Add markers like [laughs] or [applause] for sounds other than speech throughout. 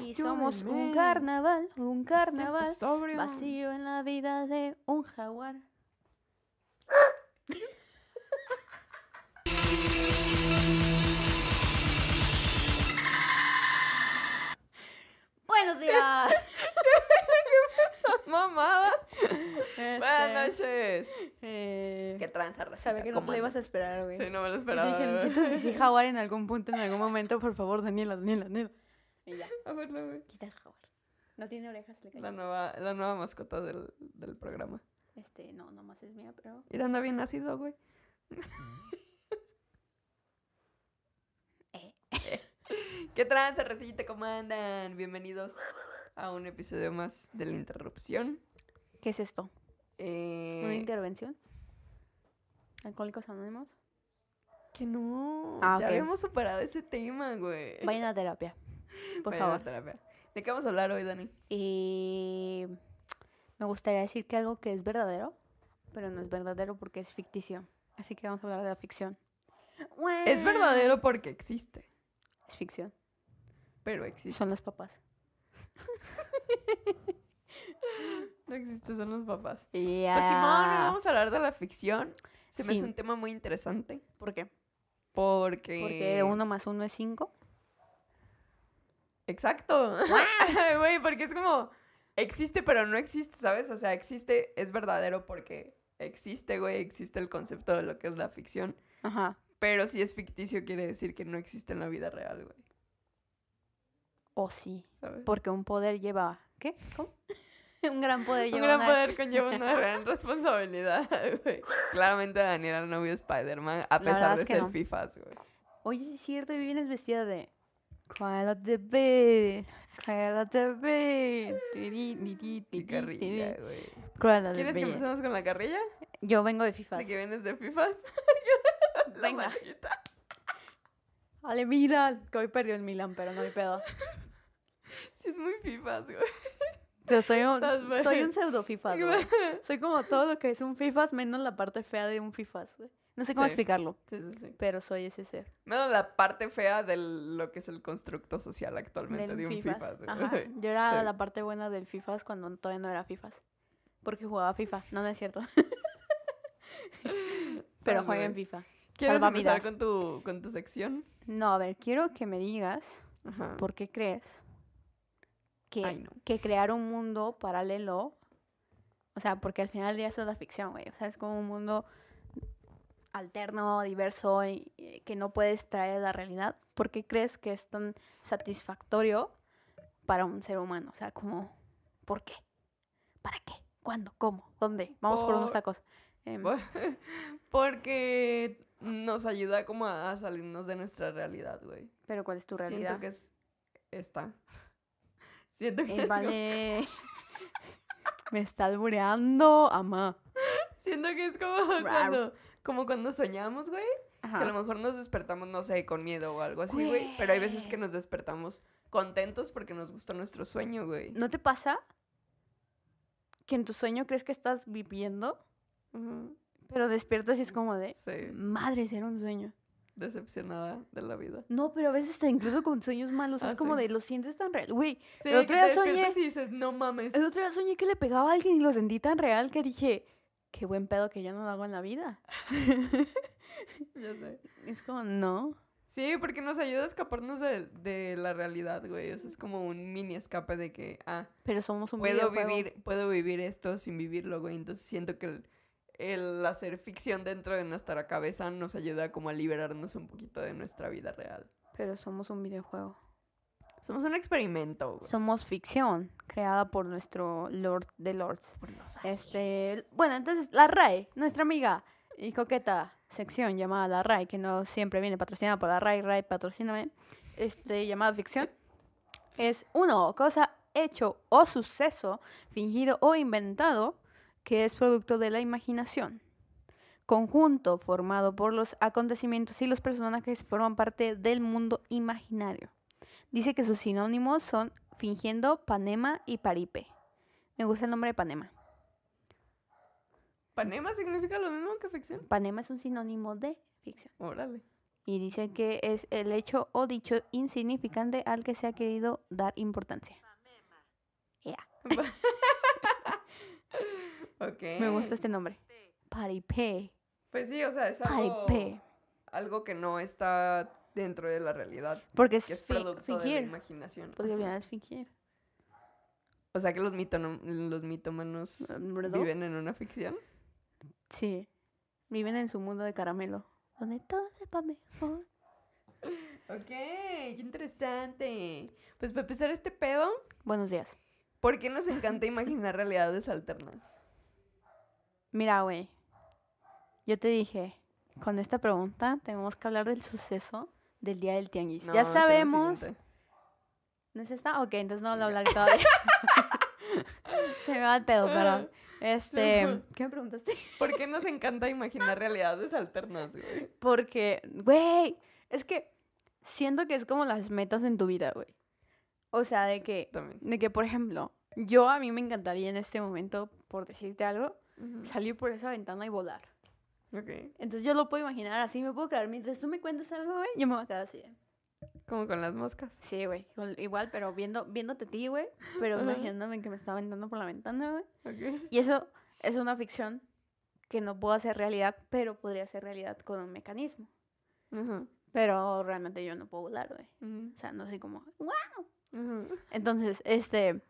Y somos un carnaval, un carnaval sobrio. vacío en la vida de un jaguar. [laughs] Buenos días. Mamada. Este, Buenas noches. eh, Qué tranza, racita. Sabía que no te ¿Cómo la ibas a esperar, güey. Sí, no me lo Y esperaba. dije, necesito decir jaguar en algún punto, en algún momento, por favor, Daniela, Daniela, Daniela. Y ya, A verlo, güey. aquí está el jaguar. No tiene orejas, le La cayó. nueva, la nueva mascota del, del programa. Este, no, nomás es mía, pero... Mira, anda bien nacido, güey. [laughs] Eh. [laughs] ¿Qué tranza, recita? ¿Cómo andan? Bienvenidos a un episodio más de La Interrupción. ¿Qué es esto? Eh, ¿Una intervención? ¿Alcohólicos Anónimos? que no. Ah, ya ok. habíamos superado ese tema, güey. Vayan a terapia, por favor. terapia. ¿De qué vamos a hablar hoy, Dani? Y me gustaría decir que algo que es verdadero, pero no es verdadero porque es ficticio. Así que vamos a hablar de la ficción. Es verdadero porque existe, Es ficción. pero existe. Son los papás. [laughs] No existe, son los papás. Ya. Pues Simón, vamos a hablar de la ficción. Se me Sí. hace un tema muy interesante. ¿Por qué? Porque. Porque uno más uno es cinco. Exacto. [laughs] Güey, porque es como. Existe, pero no existe, ¿sabes? O sea, existe, es verdadero porque existe, güey. Existe el concepto de lo que es la ficción. Ajá. Pero si es ficticio, quiere decir que no existe en la vida real, güey. O sí. ¿Sabes? Porque un poder lleva. ¿Qué? ¿Cómo? [laughs] un gran poder Un lleva. gran una- poder conlleva [laughs] una gran responsabilidad, güey. Claramente Daniela no vio Spider-Man, a pesar es de ser no. FIFAs, güey. Oye, sí es cierto, y vienes vestida de. Cruella de Vil, Cruella de Vil, carrilla, güey. Cruella de ¿Quieres que empecemos con la carrilla? Yo vengo de FIFA. ¿De que vienes de FIFAs? [laughs] Venga. Vale, mira, que hoy perdió el Milan, pero no hay pedo. [laughs] Sí, es muy FIFAs, güey. Pero soy un, soy un pseudo FIFA, güey. Soy como todo lo que es un FIFA, menos la parte fea de un FIFA, güey. No sé cómo Sí. explicarlo, Sí, sí, sí. pero soy ese ser. Menos la parte fea de lo que es el constructo social actualmente Del de un FIFAs. FIFAs. Ajá. Yo era la parte buena del FIFAs cuando todavía no era FIFAs. Porque jugaba FIFA. No, no es cierto. [laughs] pero Estás, jueguen güey. FIFA. ¿Quieres salva empezar con tu, con tu sección? No, a ver, quiero que me digas Ajá. por qué crees que, Ay, no. que crear un mundo paralelo, o sea, porque al final del día eso es la ficción, güey. O sea, es como un mundo alterno, diverso, y, y que no puedes traer a la realidad. ¿Por qué crees que es tan satisfactorio para un ser humano? O sea, como, ¿por qué? ¿Para qué? ¿Cuándo? ¿Cómo? ¿Dónde? Vamos por unos tacos. Em, [laughs] Porque nos ayuda como a salirnos de nuestra realidad, güey. pero ¿cuál es tu realidad? Siento que es esta. [laughs] Siento que, Eh, vale. [laughs] Me está albureando, ama. siento que es como cuando, como cuando soñamos, güey. Que a lo Ajá. mejor nos despertamos, no sé, con miedo o algo así, güey. Pero hay veces que nos despertamos contentos porque nos gusta nuestro sueño, güey. ¿No te pasa que en tu sueño crees que estás viviendo, pero despiertas y es como de, Sí, madre, era un sueño? decepcionada de la vida. No, pero a veces incluso con sueños malos Ah, es como sí. de, lo sientes tan real. Güey, Sí, El otro que día te soñé- despiertas y dices, no mames. el otro día soñé que le pegaba a alguien y lo sentí tan real que dije, qué buen pedo que ya no lo hago en la vida. [laughs] Ya sé. es como, no. Sí, porque nos ayuda a escaparnos de, de la realidad, güey. O sea, es como un mini escape de que, ah, Pero somos un puedo videojuego. vivir, puedo vivir esto sin vivirlo, güey. Entonces siento que el, el hacer ficción dentro de nuestra cabeza nos ayuda como a liberarnos un poquito de nuestra vida real. Pero somos un videojuego. Somos un experimento, güey. Somos ficción creada por nuestro Lord de Lords. Este, bueno, entonces la RAE, nuestra amiga y coqueta sección llamada la RAE, que no siempre viene patrocinada por la RAE, RAE patrocíname, este, llamada ficción, es uno, cosa, hecho o suceso, fingido o inventado, que es producto de la imaginación. Conjunto formado por los acontecimientos y los personajes que forman parte del mundo imaginario. Dice que sus sinónimos son fingiendo, panema y paripe. Me gusta el nombre de Panema. ¿Panema significa lo mismo que ficción? Panema es un sinónimo de ficción. Órale. Y dice que es el hecho o dicho insignificante al que se ha querido dar importancia. Ya, [laughs] Ok. me gusta este nombre. Paripé. Pues sí, o sea, es algo, Paripé. algo que no está dentro de la realidad, Porque es, que es producto de la fingir. imaginación. Porque Ajá. es fingir. O sea que los, los mitómanos viven en una ficción. Sí. Viven en su mundo de caramelo. Donde todo sepa mejor. Ok, qué interesante. Pues para empezar este pedo, Buenos días. ¿por qué nos encanta imaginar realidades alternas? Mira, güey. Yo te dije, con esta pregunta tenemos que hablar del suceso del día del tianguis. No, ya es sabemos. ¿No es esta? Ok, entonces no lo hablaré todavía. [laughs] Se me va el pedo, perdón. Este, ¿qué me preguntaste? ¿Por qué nos encanta imaginar realidades alternas, güey? Porque, güey, es que siento que es como las metas en tu vida, güey. O sea, de que, de que, por ejemplo, yo a mí me encantaría en este momento, por decirte algo, salir por esa ventana y volar. Ok. Entonces yo lo puedo imaginar así, me puedo quedar. Mientras tú me cuentas algo, güey, yo me voy a quedar así. Como con las moscas. Sí, güey, igual- pero viendo, viéndote a ti, güey, pero imaginándome que me estaba aventando por la ventana, güey. Ok. Y eso es una ficción que no puedo hacer realidad, pero podría ser realidad con un mecanismo. Pero realmente yo no puedo volar, güey. O sea, no soy como... "Guau". ujú. Entonces, este...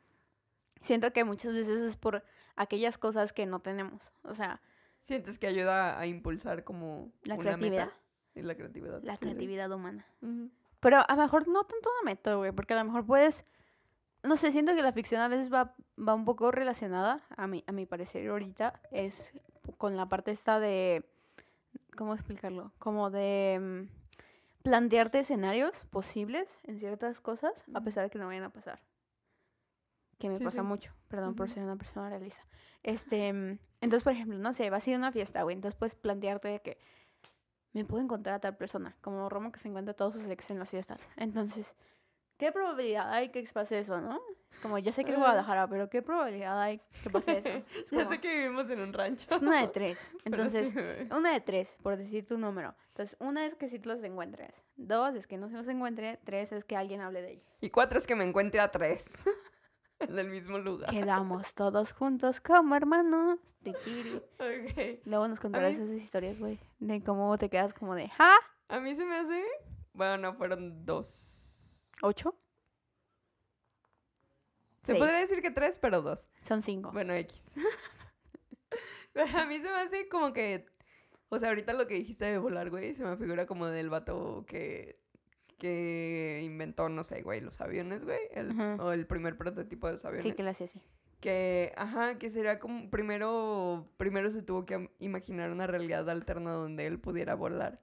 Siento que muchas veces es por aquellas cosas que no tenemos. O sea, ¿Sientes que ayuda a impulsar como la una creatividad. meta? Y la creatividad. La sí, sí. creatividad humana. Pero a lo mejor no tanto una meta, güey. Porque a lo mejor puedes... No sé, siento que la ficción a veces va, va un poco relacionada, a mi, a mi parecer ahorita, es con la parte esta de... ¿Cómo explicarlo? Como de mm, plantearte escenarios posibles en ciertas cosas, a pesar de que no vayan a pasar. Que me Sí, pasa sí. mucho, perdón por Ujú. ser una persona realista. Este, entonces, por ejemplo, no sé, vas a ir a una fiesta, güey, entonces puedes plantearte de que me puedo encontrar a tal persona, como Romo que se encuentra todos sus ex en las fiestas. Entonces, ¿qué probabilidad hay que pase eso, no? Es como, ya sé que es. Guadalajara, pero ¿qué probabilidad hay que pase eso? [laughs] Es, ya como- sé que vivimos en un rancho. es una de tres. [laughs] Entonces, sí, una de tres, por decir tu número. Entonces, una es que sí te los encuentres. Dos es que no se los encuentre. Tres es que alguien hable de ellos. Y cuatro es que me encuentre a tres. [laughs] [laughs] Del mismo lugar. Quedamos todos juntos como hermanos. Titiri. [laughs] Ok. Luego nos contarás mí- esas historias, güey. De cómo te quedas como de, ¿ja? A mí se me hace. Bueno, no, fueron dos. ¿Ocho? Se Seis. podría decir que tres, pero dos. Son cinco. Bueno, X. [laughs] a mí se me hace como que. O sea, ahorita lo que dijiste de volar, güey, se me figura como del vato que. Que inventó, no sé, güey, los aviones, güey. el-. O el primer prototipo de los aviones. Sí, que la hacía así. Que, ajá, que sería como. Primero. Primero se tuvo que imaginar una realidad alterna donde él pudiera volar.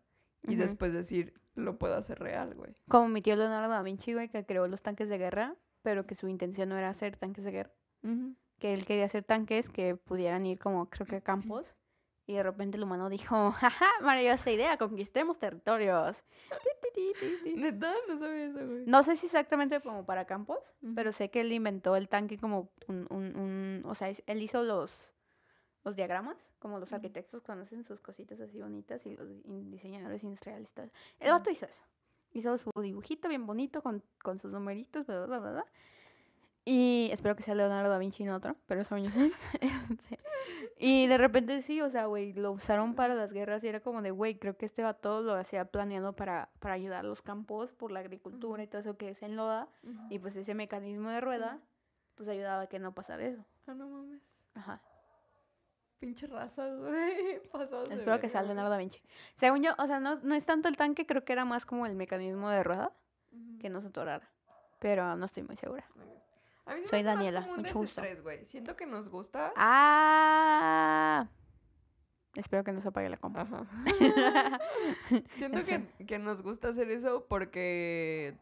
Y después decir, lo puedo hacer real, güey. Como mi tío Leonardo da Vinci, güey, que creó los tanques de guerra, pero que su intención no era hacer tanques de guerra. Que él quería hacer tanques que pudieran ir como, creo que a campos. Y de repente el humano dijo, [laughs] jaja, maravillosa idea, conquistemos territorios. Neta, no sabía eso, güey. No sé si exactamente como para campos, pero sé que él inventó el tanque como un, un, un- o sea, él hizo los, los diagramas, como los arquitectos cuando hacen sus cositas así bonitas y los diseñadores industrialistas. El vato hizo eso. Hizo su dibujito bien bonito con, con sus numeritos, bla, bla, bla, bla. Y espero que sea Leonardo da Vinci y no otro, pero eso yo sé. Sí. [laughs] Y de repente sí, o sea, güey, lo usaron para las guerras y era como de, güey, creo que este vato lo hacía planeando para, para ayudar a los campos por la agricultura y todo eso que es en loda. Y pues ese mecanismo de rueda, pues ayudaba a que no pasara eso. Ah, no mames. Ajá. Pinche raza, güey. [laughs] Espero que sea. Leonardo da Vinci. Según yo, o sea, no, no es tanto el tanque, creo que era más como el mecanismo de rueda que no se atorara. Pero no estoy muy segura. A mí se me Soy más Daniela, como un mucho gusto. desestrés, güey. Siento que nos gusta. ¡Ah! Espero que no se apague la compu. Ajá. [laughs] Siento que, que nos gusta hacer eso porque.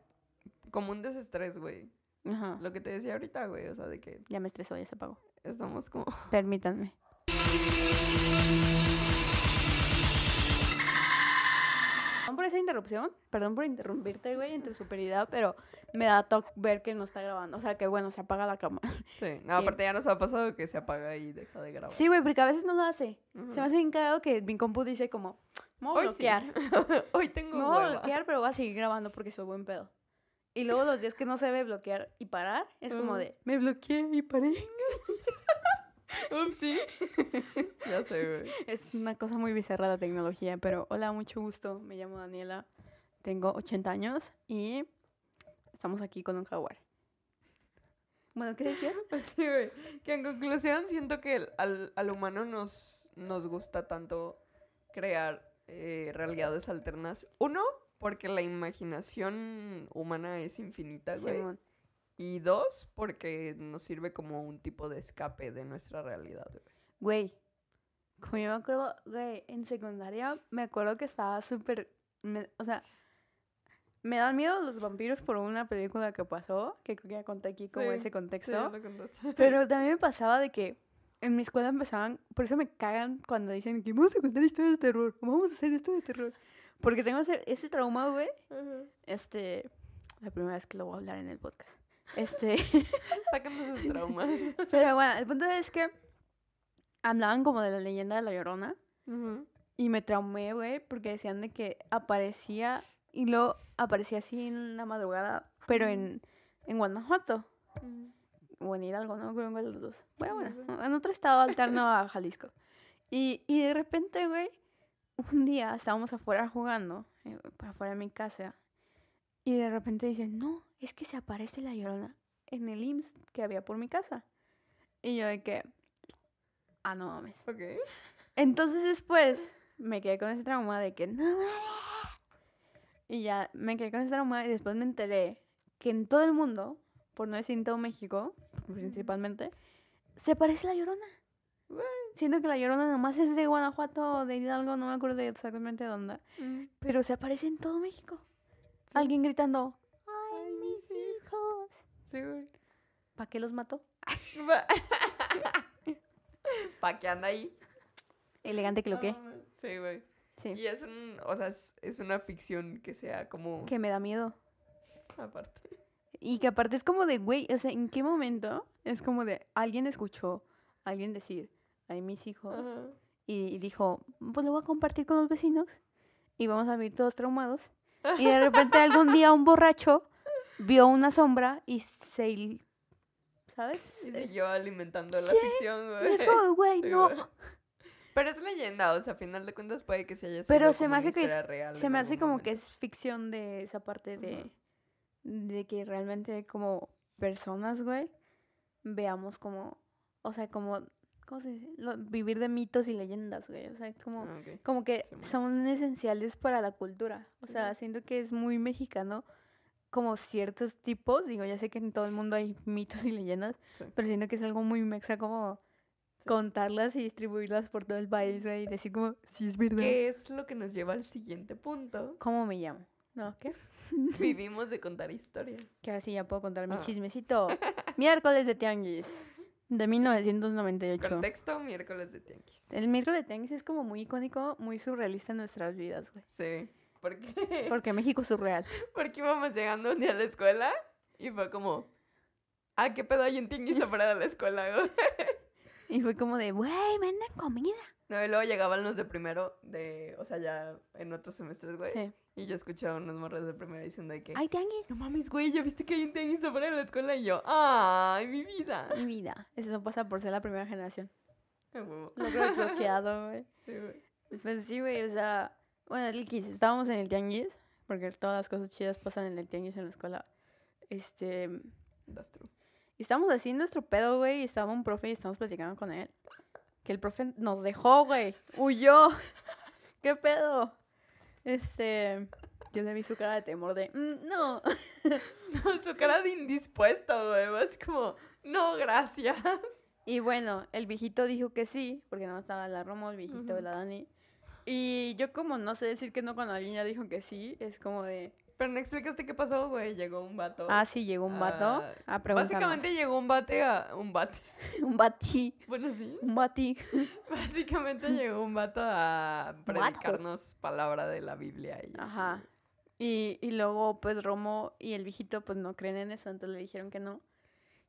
Como un desestrés, güey. Ajá. Lo que te decía ahorita, güey. O sea, de que Ya me estresó, ya se apagó. estamos como. Permítanme. Perdón por esa interrupción, perdón por interrumpirte, güey, en tu superioridad, pero me da toque ver que no está grabando. O sea, que bueno, se apaga la cámara. Sí. [laughs] No, Sí. aparte ya nos ha pasado que se apaga y deja de grabar. Sí, güey, porque a veces no lo hace. Ujú. Se me hace bien cagado que mi compu dice como, Me voy a Hoy sí. bloquear. [laughs] Hoy tengo Me voy a bloquear, pero voy a seguir grabando porque soy buen pedo. Y luego los días que no se ve bloquear y parar, es como Ujú. de, me bloqueé y paré. [laughs] Upsi. ya sé, güey. Es una cosa muy bizarra la tecnología, pero hola, mucho gusto. Me llamo Daniela, tengo 80 años y estamos aquí con un jaguar. Bueno, ¿qué decías? [laughs] Sí, güey. Que en conclusión siento que al, al humano nos, nos gusta tanto crear eh, realidades alternas. Uno, porque la imaginación humana es infinita, güey. Simón. Y dos, porque nos sirve como un tipo de escape de nuestra realidad, güey. Como yo me acuerdo, güey, en secundaria me acuerdo que estaba súper, o sea, me dan miedo los vampiros por una película que pasó, que creo que ya conté aquí como Sí, ese Sí, contexto. ya lo. [laughs] Pero también me pasaba de que en mi escuela empezaban, por eso me cagan cuando dicen que vamos a contar historias de terror, vamos a hacer esto de terror. Porque tengo ese, ese trauma, güey. Este, la primera vez que lo voy a hablar en el podcast. Este, [laughs] Sácanos esos [laughs] traumas. pero bueno, el punto es que hablaban como de la leyenda de la Llorona. Y me traumé, güey, porque decían de que aparecía y luego aparecía así en la madrugada, pero en, en Guanajuato. O en Hidalgo, no creo en los dos. Bueno, No bueno, en otro estado alterno a [laughs] Jalisco. Y, y de repente, güey, un día estábamos afuera jugando, eh, para afuera de mi casa, y de repente dicen, no, es que se aparece la llorona en el IMSS que había por mi casa. Y yo de que, ah, no mames. Ok. Entonces después me quedé con ese trauma de que no mames. Y ya me quedé con ese trauma y después me enteré que en todo el mundo, por no decir en todo México, principalmente, se parece la llorona. Siento que la llorona nomás es de Guanajuato o de Hidalgo, no me acuerdo exactamente de dónde. Pero se aparece en todo México. Sí. Alguien gritando, Ay, ¡ay, mis hijos! Sí, güey. ¿Para qué los mató? [laughs] ¿Pa' qué anda ahí? Elegante que lo que. Ah, Sí, güey. Sí. Y es un, o sea, es, es una ficción que sea como Que me da miedo. aparte. Y que aparte es como de, güey, o sea, ¿en qué momento es como de alguien escuchó a alguien decir, ay, mis hijos, Ajá. y dijo, pues lo voy a compartir con los vecinos y vamos a vivir todos traumados. Y de repente algún día un borracho vio una sombra y se, ¿sabes? Y siguió alimentando la Sí, ficción, y güey. es como, güey, no. Pero es leyenda, o sea, a final de cuentas puede que se haya sido Pero se como me hace que es- real Se me hace como momento. que es ficción de esa parte de, Ajá. de que realmente como personas, güey, veamos como, o sea, como, ¿cómo se dice? Lo- vivir de mitos y leyendas, güey. O sea, es como, Ah, como que son esenciales para la cultura. O Sí. sea, siento que es muy mexicano como ciertos tipos. Digo, ya sé que en todo el mundo hay mitos y leyendas, Sí. pero siento que es algo muy mexa como Sí. contarlas y distribuirlas por todo el país, güey, y decir como, sí es verdad. ¿Qué es lo que nos lleva al siguiente punto? ¿Cómo me llamo? ¿No? ¿Qué? [laughs] Vivimos de contar historias. Que ahora sí ya puedo contar mi Ah. chismecito. [laughs] Miércoles de Tianguis, de 1998. Contexto, miércoles de tianguis. El miércoles de Tianguis es como muy icónico, muy surrealista en nuestras vidas, güey. Sí. ¿Por qué? Porque México es surreal. [laughs] Porque íbamos llegando un día a la escuela y fue como, ah, ¿qué pedo hay un tianguis afuera de la escuela, güey? [laughs] Y fue como de, güey, venden comida. No, y luego llegaban los de primero, de, o sea, ya en otros semestres, güey. Sí. Y yo escuchaba unos morros de primero diciendo de que, Ay, Tianguis. no mames, güey, ¿ya viste que hay un tianguis afuera de la escuela? Y yo, ay, mi vida. Mi vida. Eso no pasa por ser la primera generación. Logro desbloqueado, güey. [laughs] Sí, güey. Pues sí, güey, o sea, bueno, el estábamos en el tianguis, porque todas las cosas chidas pasan en el tianguis en la escuela. Este, That's true. y estábamos así en nuestro pedo, güey, y estaba un profe y estábamos platicando con él. Que el profe nos dejó, güey, huyó. [laughs] ¿Qué pedo? Este, yo le vi su cara de temor de, "Mm, no. [laughs] No, su cara de indispuesto, güey. Más como, no, gracias. Y bueno, el viejito dijo que sí, porque no estaba la Romo, el viejito de la Dani. Y yo como no sé decir que no cuando alguien ya dijo que sí, es como de, Pero no explicaste qué pasó, güey. Llegó un vato. ah, sí, llegó un vato Ah, a preguntarnos. Básicamente llegó un bate a. Un bate. [laughs] Un batí, Bueno, sí. un batí. [laughs] Básicamente llegó un vato a predicarnos palabra de la Biblia. Y Ajá. Y, y luego, pues, Romo y el viejito, pues, no creen en eso, entonces le dijeron que no.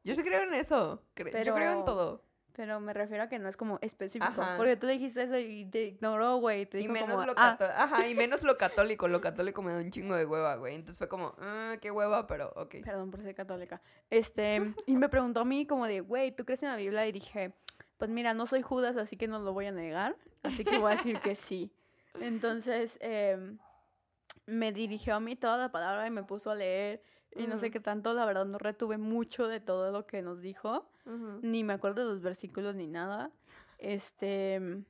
Yo sí creo en eso. cre- Yo creo en todo. Pero me refiero a que no es como específico. Ajá. Porque tú dijiste eso y te ignoró, güey. Y menos como, lo ah, católico. Ajá, y menos lo católico. Lo católico me da un chingo de hueva, güey. Entonces fue como, ah, qué hueva, pero ok. perdón por ser católica. Este, y me preguntó a mí como de, güey, ¿tú crees en la Biblia? Y dije, pues mira, no soy Judas, así que no lo voy a negar. Así que voy a decir que sí. Entonces, em, me dirigió a mí toda la palabra y me puso a leer. Y no sé qué tanto, la verdad, no retuve mucho de todo lo que nos dijo. Ni me acuerdo de los versículos ni nada. Este.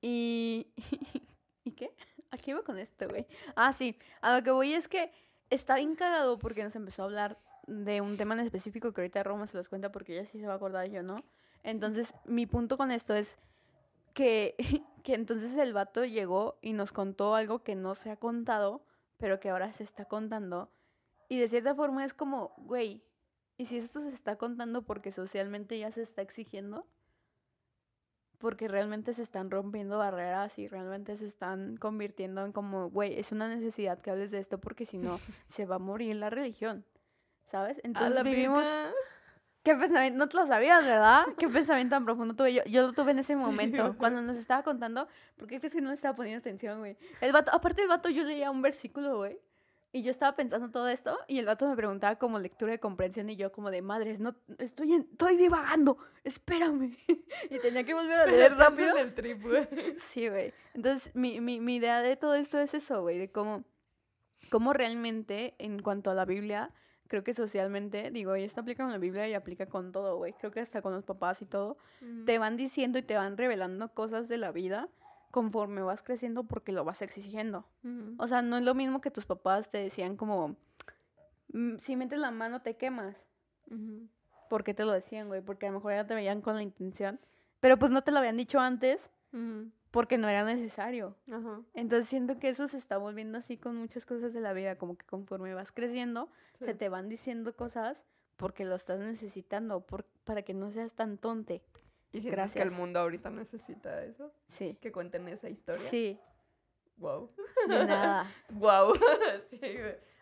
Y. [laughs] ¿Y qué? ¿A qué iba con esto, güey? Ah, sí. A lo que voy es que está bien cagado porque nos empezó a hablar de un tema en específico que ahorita Roma se los cuenta porque ella sí se va a acordar yo no. Entonces, mi punto con esto es que, [laughs] que entonces el vato llegó y nos contó algo que no se ha contado, pero que ahora se está contando. Y de cierta forma es como, güey, ¿y si esto se está contando porque socialmente ya se está exigiendo? Porque realmente se están rompiendo barreras y realmente se están convirtiendo en como, güey, es una necesidad que hables de esto porque si no, [laughs] se va a morir la religión. ¿Sabes? Entonces vivimos... ¿Qué pensamiento? No te lo sabías, ¿verdad? [laughs] ¿Qué pensamiento tan profundo tuve yo? Yo lo tuve en ese Sí, momento, güey. cuando nos estaba contando. ¿Por qué crees que no le estaba poniendo atención, güey? El vato, aparte del vato, yo leía un versículo, güey. Y yo estaba pensando todo esto, y el vato me preguntaba como lectura de comprensión, y yo como de, madres, no, estoy, en- estoy divagando, espérame. [laughs] y tenía que volver a leer rápido. en el trip, güey. [laughs] Sí, güey. Entonces, mi, mi, mi idea de todo esto es eso, güey, de cómo, cómo realmente, en cuanto a la Biblia, creo que socialmente, digo, y esto aplica con la Biblia y aplica con todo, güey, creo que hasta con los papás y todo, te van diciendo y te van revelando cosas de la vida conforme vas creciendo porque lo vas exigiendo. O sea, no es lo mismo que tus papás te decían como, "Mm, si metes la mano te quemas. Ujú. ¿Por qué te lo decían, güey? Porque a lo mejor ya te veían con la intención. Pero pues no te lo habían dicho antes porque no era necesario. Entonces siento que eso se está volviendo así con muchas cosas de la vida, como que conforme vas creciendo, se te van diciendo cosas porque lo estás necesitando, por, para que no seas tan tonte. ¿Y sientes que el Gracias. mundo ahorita necesita eso? Sí. Que cuenten esa historia. Sí, Wow. de nada. [laughs] Wow. [laughs] sí.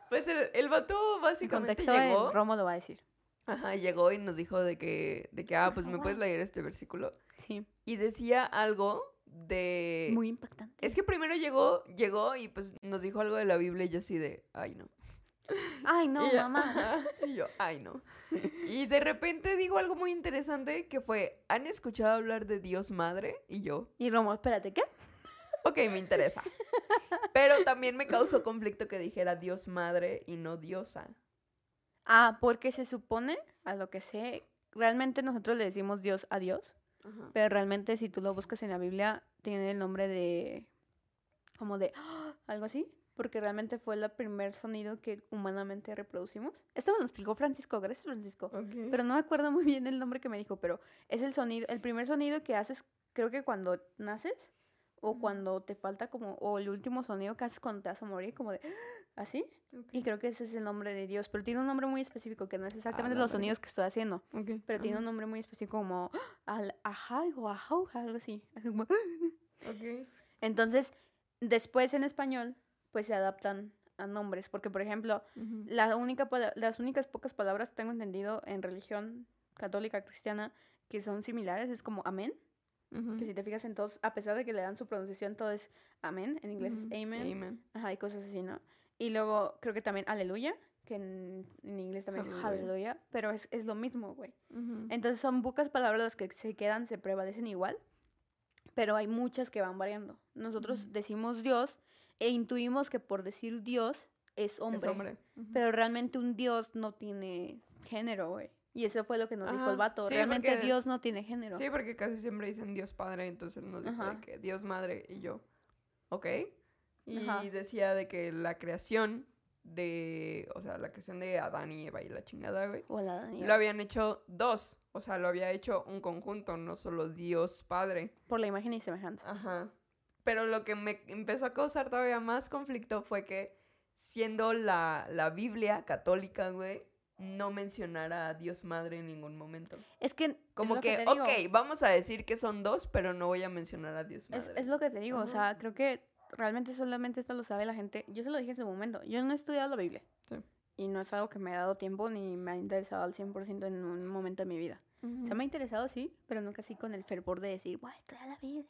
Pues el, el vato En básicamente contexto llegó. de Romo lo va a decir. Ajá, llegó y nos dijo de que, de que, ah, pues me puedes leer este versículo. Sí. Y decía algo de. Muy impactante. Es que primero llegó, llegó y pues nos dijo algo de la Biblia y yo así de, ay no. Ay, no, Y mamá. [laughs] Y yo, ay no. Y de repente digo algo muy interesante que fue, ¿han escuchado hablar de Dios Madre? Y yo, Y Romo, espérate, ¿qué? ok, me interesa. Pero también me causó conflicto que dijera Dios Madre y no Diosa. Ah, porque se supone, a lo que sé, realmente nosotros le decimos Dios a Dios, Ajá. pero realmente si tú lo buscas en la Biblia, tiene el nombre de... como de... [gasps] algo así, porque realmente fue el primer sonido que humanamente reproducimos. Esto me lo explicó Francisco, gracias Francisco. Ok. Pero no me acuerdo muy bien el nombre que me dijo, pero es el sonido, el primer sonido que haces, creo que cuando naces, o Ujú. cuando te falta como, o el último sonido que haces cuando te vas a morir, como de, así. Ok. Y creo que ese es el nombre de Dios, pero tiene un nombre muy específico, que no es exactamente la los sonidos que estoy haciendo, Ok, pero tiene un ajá. nombre muy específico como, al, ajá, o ajau, algo así. así como- Ok. [laughs] Entonces, después en español, pues se adaptan a nombres, porque por ejemplo, la única, pala- las únicas pocas palabras que tengo entendido en religión católica cristiana que son similares es como amén, que si te fijas en todos, a pesar de que le dan su pronunciación, todo es amén, en inglés es amen, Amen. ajá, y cosas así, ¿no? Y luego creo que también aleluya, que en, en inglés también es aleluya, pero es, es lo mismo, güey. Entonces son pocas palabras las que se quedan, se prevalecen igual, pero hay muchas que van variando. Nosotros decimos Dios e intuimos que por decir Dios es hombre. Es hombre. Ujú. Pero realmente un dios no tiene género, güey. Y eso fue lo que nos dijo el vato. sí, realmente es- Dios no tiene género. Sí, porque casi siempre dicen Dios Padre, entonces nos dijo de que Dios Madre y yo, ok. Y Ajá. decía de que la creación de, o sea, la creación de Adán y Eva y la chingada, güey, Hola, lo habían hecho dos, o sea, lo había hecho un conjunto, no solo Dios Padre. Por la imagen y semejanza. Ajá. Pero lo que me empezó a causar todavía más conflicto fue que siendo la, la Biblia católica, güey, no mencionara a Dios Madre en ningún momento. Es que. Como que, digo. ok, vamos a decir que son dos, pero no voy a mencionar a Dios Madre. es lo que te digo. O sea, creo que realmente solamente esto lo sabe la gente. Yo se lo dije en su momento. Yo no he estudiado la Biblia. Sí. Y no es algo que me ha dado tiempo ni me ha interesado al 100% en un momento de mi vida. O sea, me ha interesado, sí, pero nunca así con el fervor de decir, voy a estudiar la Biblia.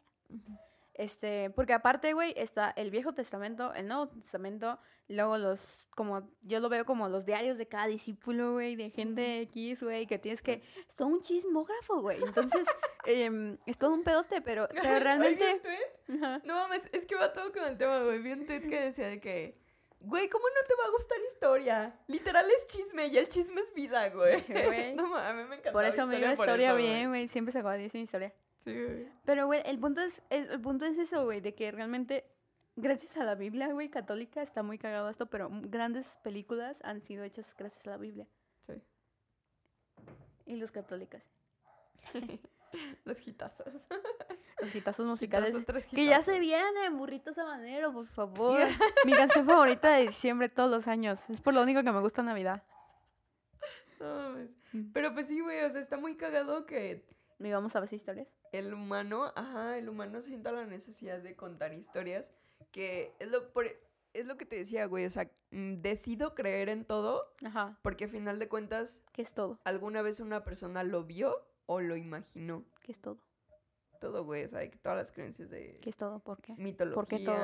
Este, porque aparte, güey, está el Viejo Testamento, el Nuevo Testamento, luego los, como, yo lo veo como los diarios de cada discípulo, güey, de gente X, güey, que tienes que, es todo un chismógrafo, güey, entonces, [laughs] em, es todo un pedoste, pero, pero realmente. No mames, es que va todo con el tema, güey. Vi un tweet que decía de que, güey, ¿cómo no te va a gustar historia? Literal es chisme y el chisme es vida, güey. Sí, [laughs] no mames, me encanta. por eso me dio historia bien, güey, siempre se acaba de historia. Sí, güey. Pero, güey, el punto es, es- el punto es eso, güey, de que realmente, gracias a la Biblia, güey, católica, está muy cagado esto, pero grandes películas han sido hechas gracias a la Biblia. Sí. Y los católicas. [laughs] Los hitazos. Los hitazos [laughs] musicales. Que ya se viene, burrito sabanero, por favor. [laughs] Mi canción favorita de diciembre todos los años. Es por lo único que me gusta Navidad. No mames. Mm. Pero pues sí, güey, o sea, está muy cagado que ¿Y vamos a ver historias? El humano, ajá, el humano sienta la necesidad de contar historias, que es lo, por- es lo que te decía, güey, o sea, mm, decido creer en todo Ajá. porque a final de cuentas ¿Qué es todo? alguna vez una persona lo vio o lo imaginó. ¿Qué es todo? Todo, güey, o sea, que todas las creencias de ¿Qué es todo? ¿Por qué? mitología. ¿Por qué todo?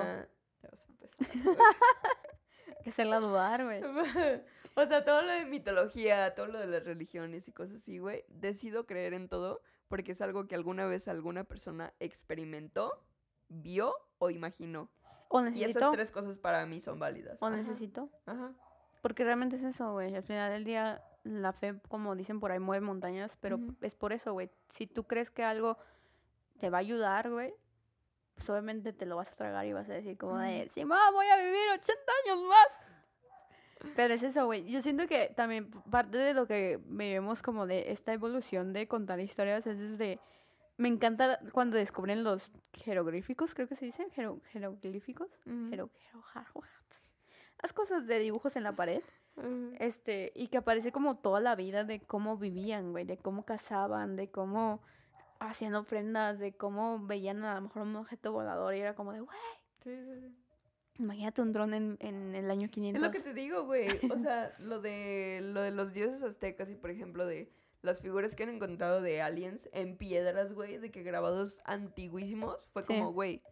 Ya vas a empezar. Hay [laughs] que hacerla dudar, güey. [laughs] o sea, todo lo de mitología, todo lo de las religiones y cosas así, güey. Decido creer en todo porque es algo que alguna vez alguna persona experimentó, vio o imaginó. O Y necesito. esas tres cosas para mí son válidas. O Ajá, necesito. Ajá. Porque realmente es eso, güey. Al final del día, la fe, como dicen por ahí, mueve montañas. Pero es por eso, güey. Si tú crees que algo te va a ayudar, güey, pues obviamente te lo vas a tragar y vas a decir como de, sí, ma, voy a vivir 80 años más. Pero es eso, güey. Yo siento que también parte de lo que vemos como de esta evolución de contar historias es desde... Me encanta cuando descubren los jeroglíficos, creo que se dicen, jero- jeroglíficos. Jero- jero- Las cosas de dibujos en la pared. Este, y que aparece como toda la vida de cómo vivían, güey, de cómo cazaban, de cómo hacían ofrendas, de cómo veían a lo mejor un objeto volador y era como de, güey, Sí, sí, sí. Imagínate un dron en, en el año Es 500. lo que te digo, güey. O sea, [laughs] lo de, lo de los dioses aztecas y, por ejemplo, de las figuras que han encontrado de aliens en piedras, güey, de que grabados antiguísimos, fue Sí. como, güey,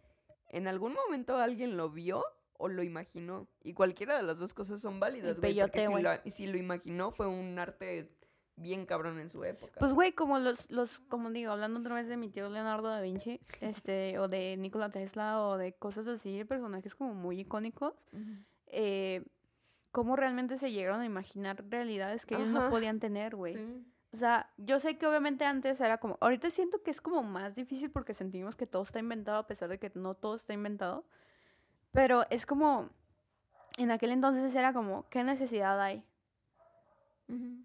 en algún momento alguien lo vio o lo imaginó. Y cualquiera de las dos cosas son válidas, güey. Porque peyote, si güey. lo, si lo imaginó, fue un arte bien cabrón en su época. Pues, güey, como los, los, como digo, hablando otra vez de mi tío Leonardo da Vinci, [laughs] este, o de Nikola Tesla, o de cosas así, personajes como muy icónicos, Ujú. eh, cómo realmente se llegaron a imaginar realidades que ellos no podían tener, güey. Sí. O sea, yo sé que obviamente antes era como, ahorita siento que es como más difícil porque sentimos que todo está inventado a pesar de que no todo está inventado. Pero es como, en aquel entonces era como, ¿qué necesidad hay?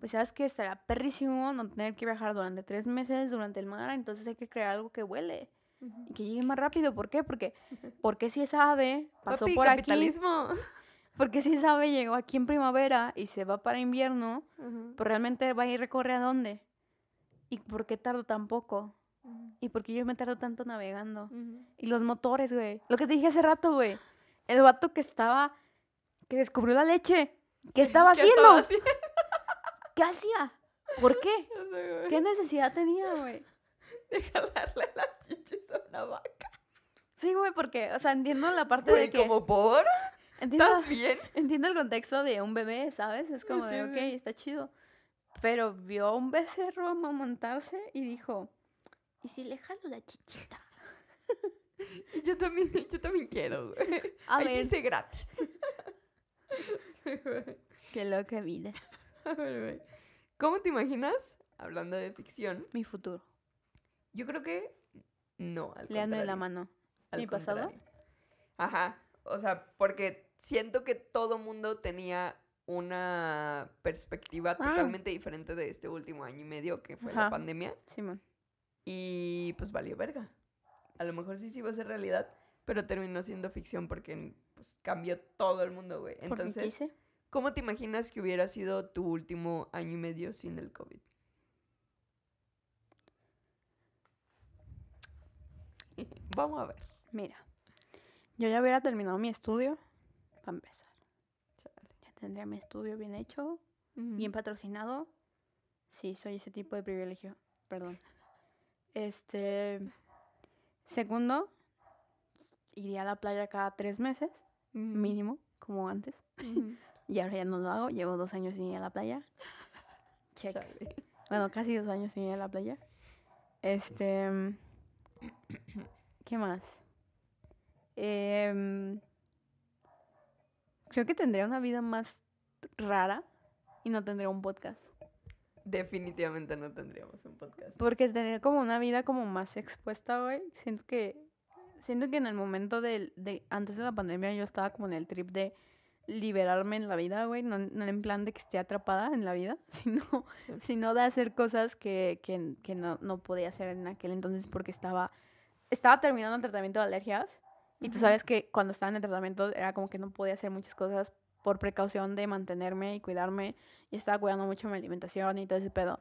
Pues sabes que estará perrísimo no tener que viajar durante tres meses durante el mar, entonces hay que crear algo que huele Ujú. y que llegue más rápido. ¿Por qué? Porque, [laughs] porque si esa ave pasó Papi, por aquí, capitalismo. [laughs] porque si esa ave llegó aquí en primavera y se va para invierno, Ujú. pues realmente va a ir recorre a dónde? ¿Y por qué tardo tan poco? ¿Y por qué yo me tardo tanto navegando? Y los motores, güey. Lo que te dije hace rato, güey. El vato que estaba, que descubrió la leche. ¿Qué [laughs] estaba ¿Qué haciendo? estaba haciendo? ¿Qué hacía? ¿Por qué? [laughs] Ya sé, güey. ¿Qué necesidad tenía, güey? de jalarle las chichis a una vaca. Sí, güey, porque, o sea, entiendo la parte Güey, de que... como por, Entiendo, ¿estás bien? entiendo el contexto de un bebé, ¿sabes? Es como de, Sí, ok, sí. está chido. Pero vio a un becerro amamantarse y dijo, ¿y si le jalo la chichita? [laughs] Yo también, yo también quiero, güey. A Ahí ver, dice gratis. [laughs] Sí, güey. qué loca vida. [laughs] ¿Cómo te imaginas, hablando de ficción? Mi futuro. Yo creo que no, al Leanme la mano. al ¿Mi pasado? Ajá, o sea, porque siento que todo mundo tenía una perspectiva Ah. totalmente diferente de este último año y medio que fue la pandemia. Simón. Y pues valió verga. A lo mejor sí sí iba a ser realidad, pero terminó siendo ficción porque pues, cambió todo el mundo, güey. Entonces, quise. ¿Cómo te imaginas que hubiera sido tu último año y medio sin el COVID? [laughs] Vamos a ver. Mira, yo ya hubiera terminado mi estudio para empezar. Chale. Ya tendría mi estudio bien hecho, bien patrocinado. Sí, soy ese tipo de privilegio. Perdón. Este. Segundo, iría a la playa cada tres meses, mínimo, como antes. [laughs] Y ahora ya no lo hago. Llevo dos años sin ir a la playa. [laughs] Check. Chale. Bueno, casi dos años sin ir a la playa. Este. mm, ¿Qué más? Em, creo que tendría una vida más rara y no tendría un podcast. Definitivamente no tendríamos un podcast. Porque tener como una vida como más expuesta, güey. Siento que. Siento que en el momento del- de, antes de la pandemia yo estaba como en el trip de liberarme en la vida, güey. No, no en plan de que esté atrapada en la vida, [laughs] sino, Sí. sino de hacer cosas que, que, que no, no podía hacer en aquel entonces porque estaba, estaba terminando el tratamiento de alergias. Y tú sabes que cuando estaba en el tratamiento era como que no podía hacer muchas cosas por precaución de mantenerme y cuidarme. Y estaba cuidando mucho mi alimentación y todo ese pedo.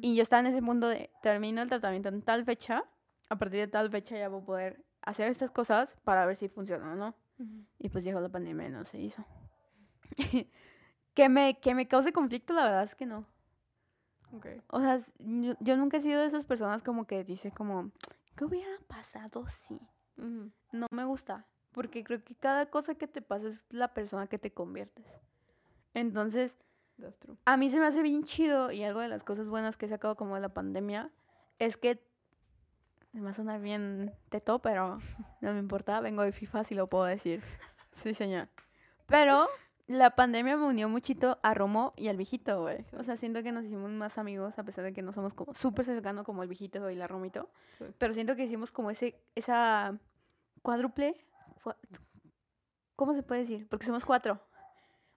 Y yo estaba en ese punto de termino el tratamiento en tal fecha, a partir de tal fecha ya voy a poder hacer estas cosas para ver si funciona o no. Ujú. Y pues llegó la pandemia y no se hizo. [laughs] que, me, que me cause conflicto, la verdad es que no. Ok. O sea, yo, yo nunca he sido de esas personas como que dice como, ¿qué hubiera pasado si? Ujú. No me gusta, porque creo que cada cosa que te pasa es la persona que te conviertes. Entonces, That's true. a mí se me hace bien chido y algo de las cosas buenas que he sacado como de la pandemia es que me va a sonar bien teto, pero no me importa, vengo de FIFA si lo puedo decir. Sí, señor. Pero la pandemia me unió muchito a Romo y al viejito, güey. O sea, siento que nos hicimos más amigos a pesar de que no somos como súper cercanos como el viejito y la Romito. Sí. Pero siento que hicimos como ese, esa cuádruple. ¿Cómo se puede decir? Porque somos cuatro.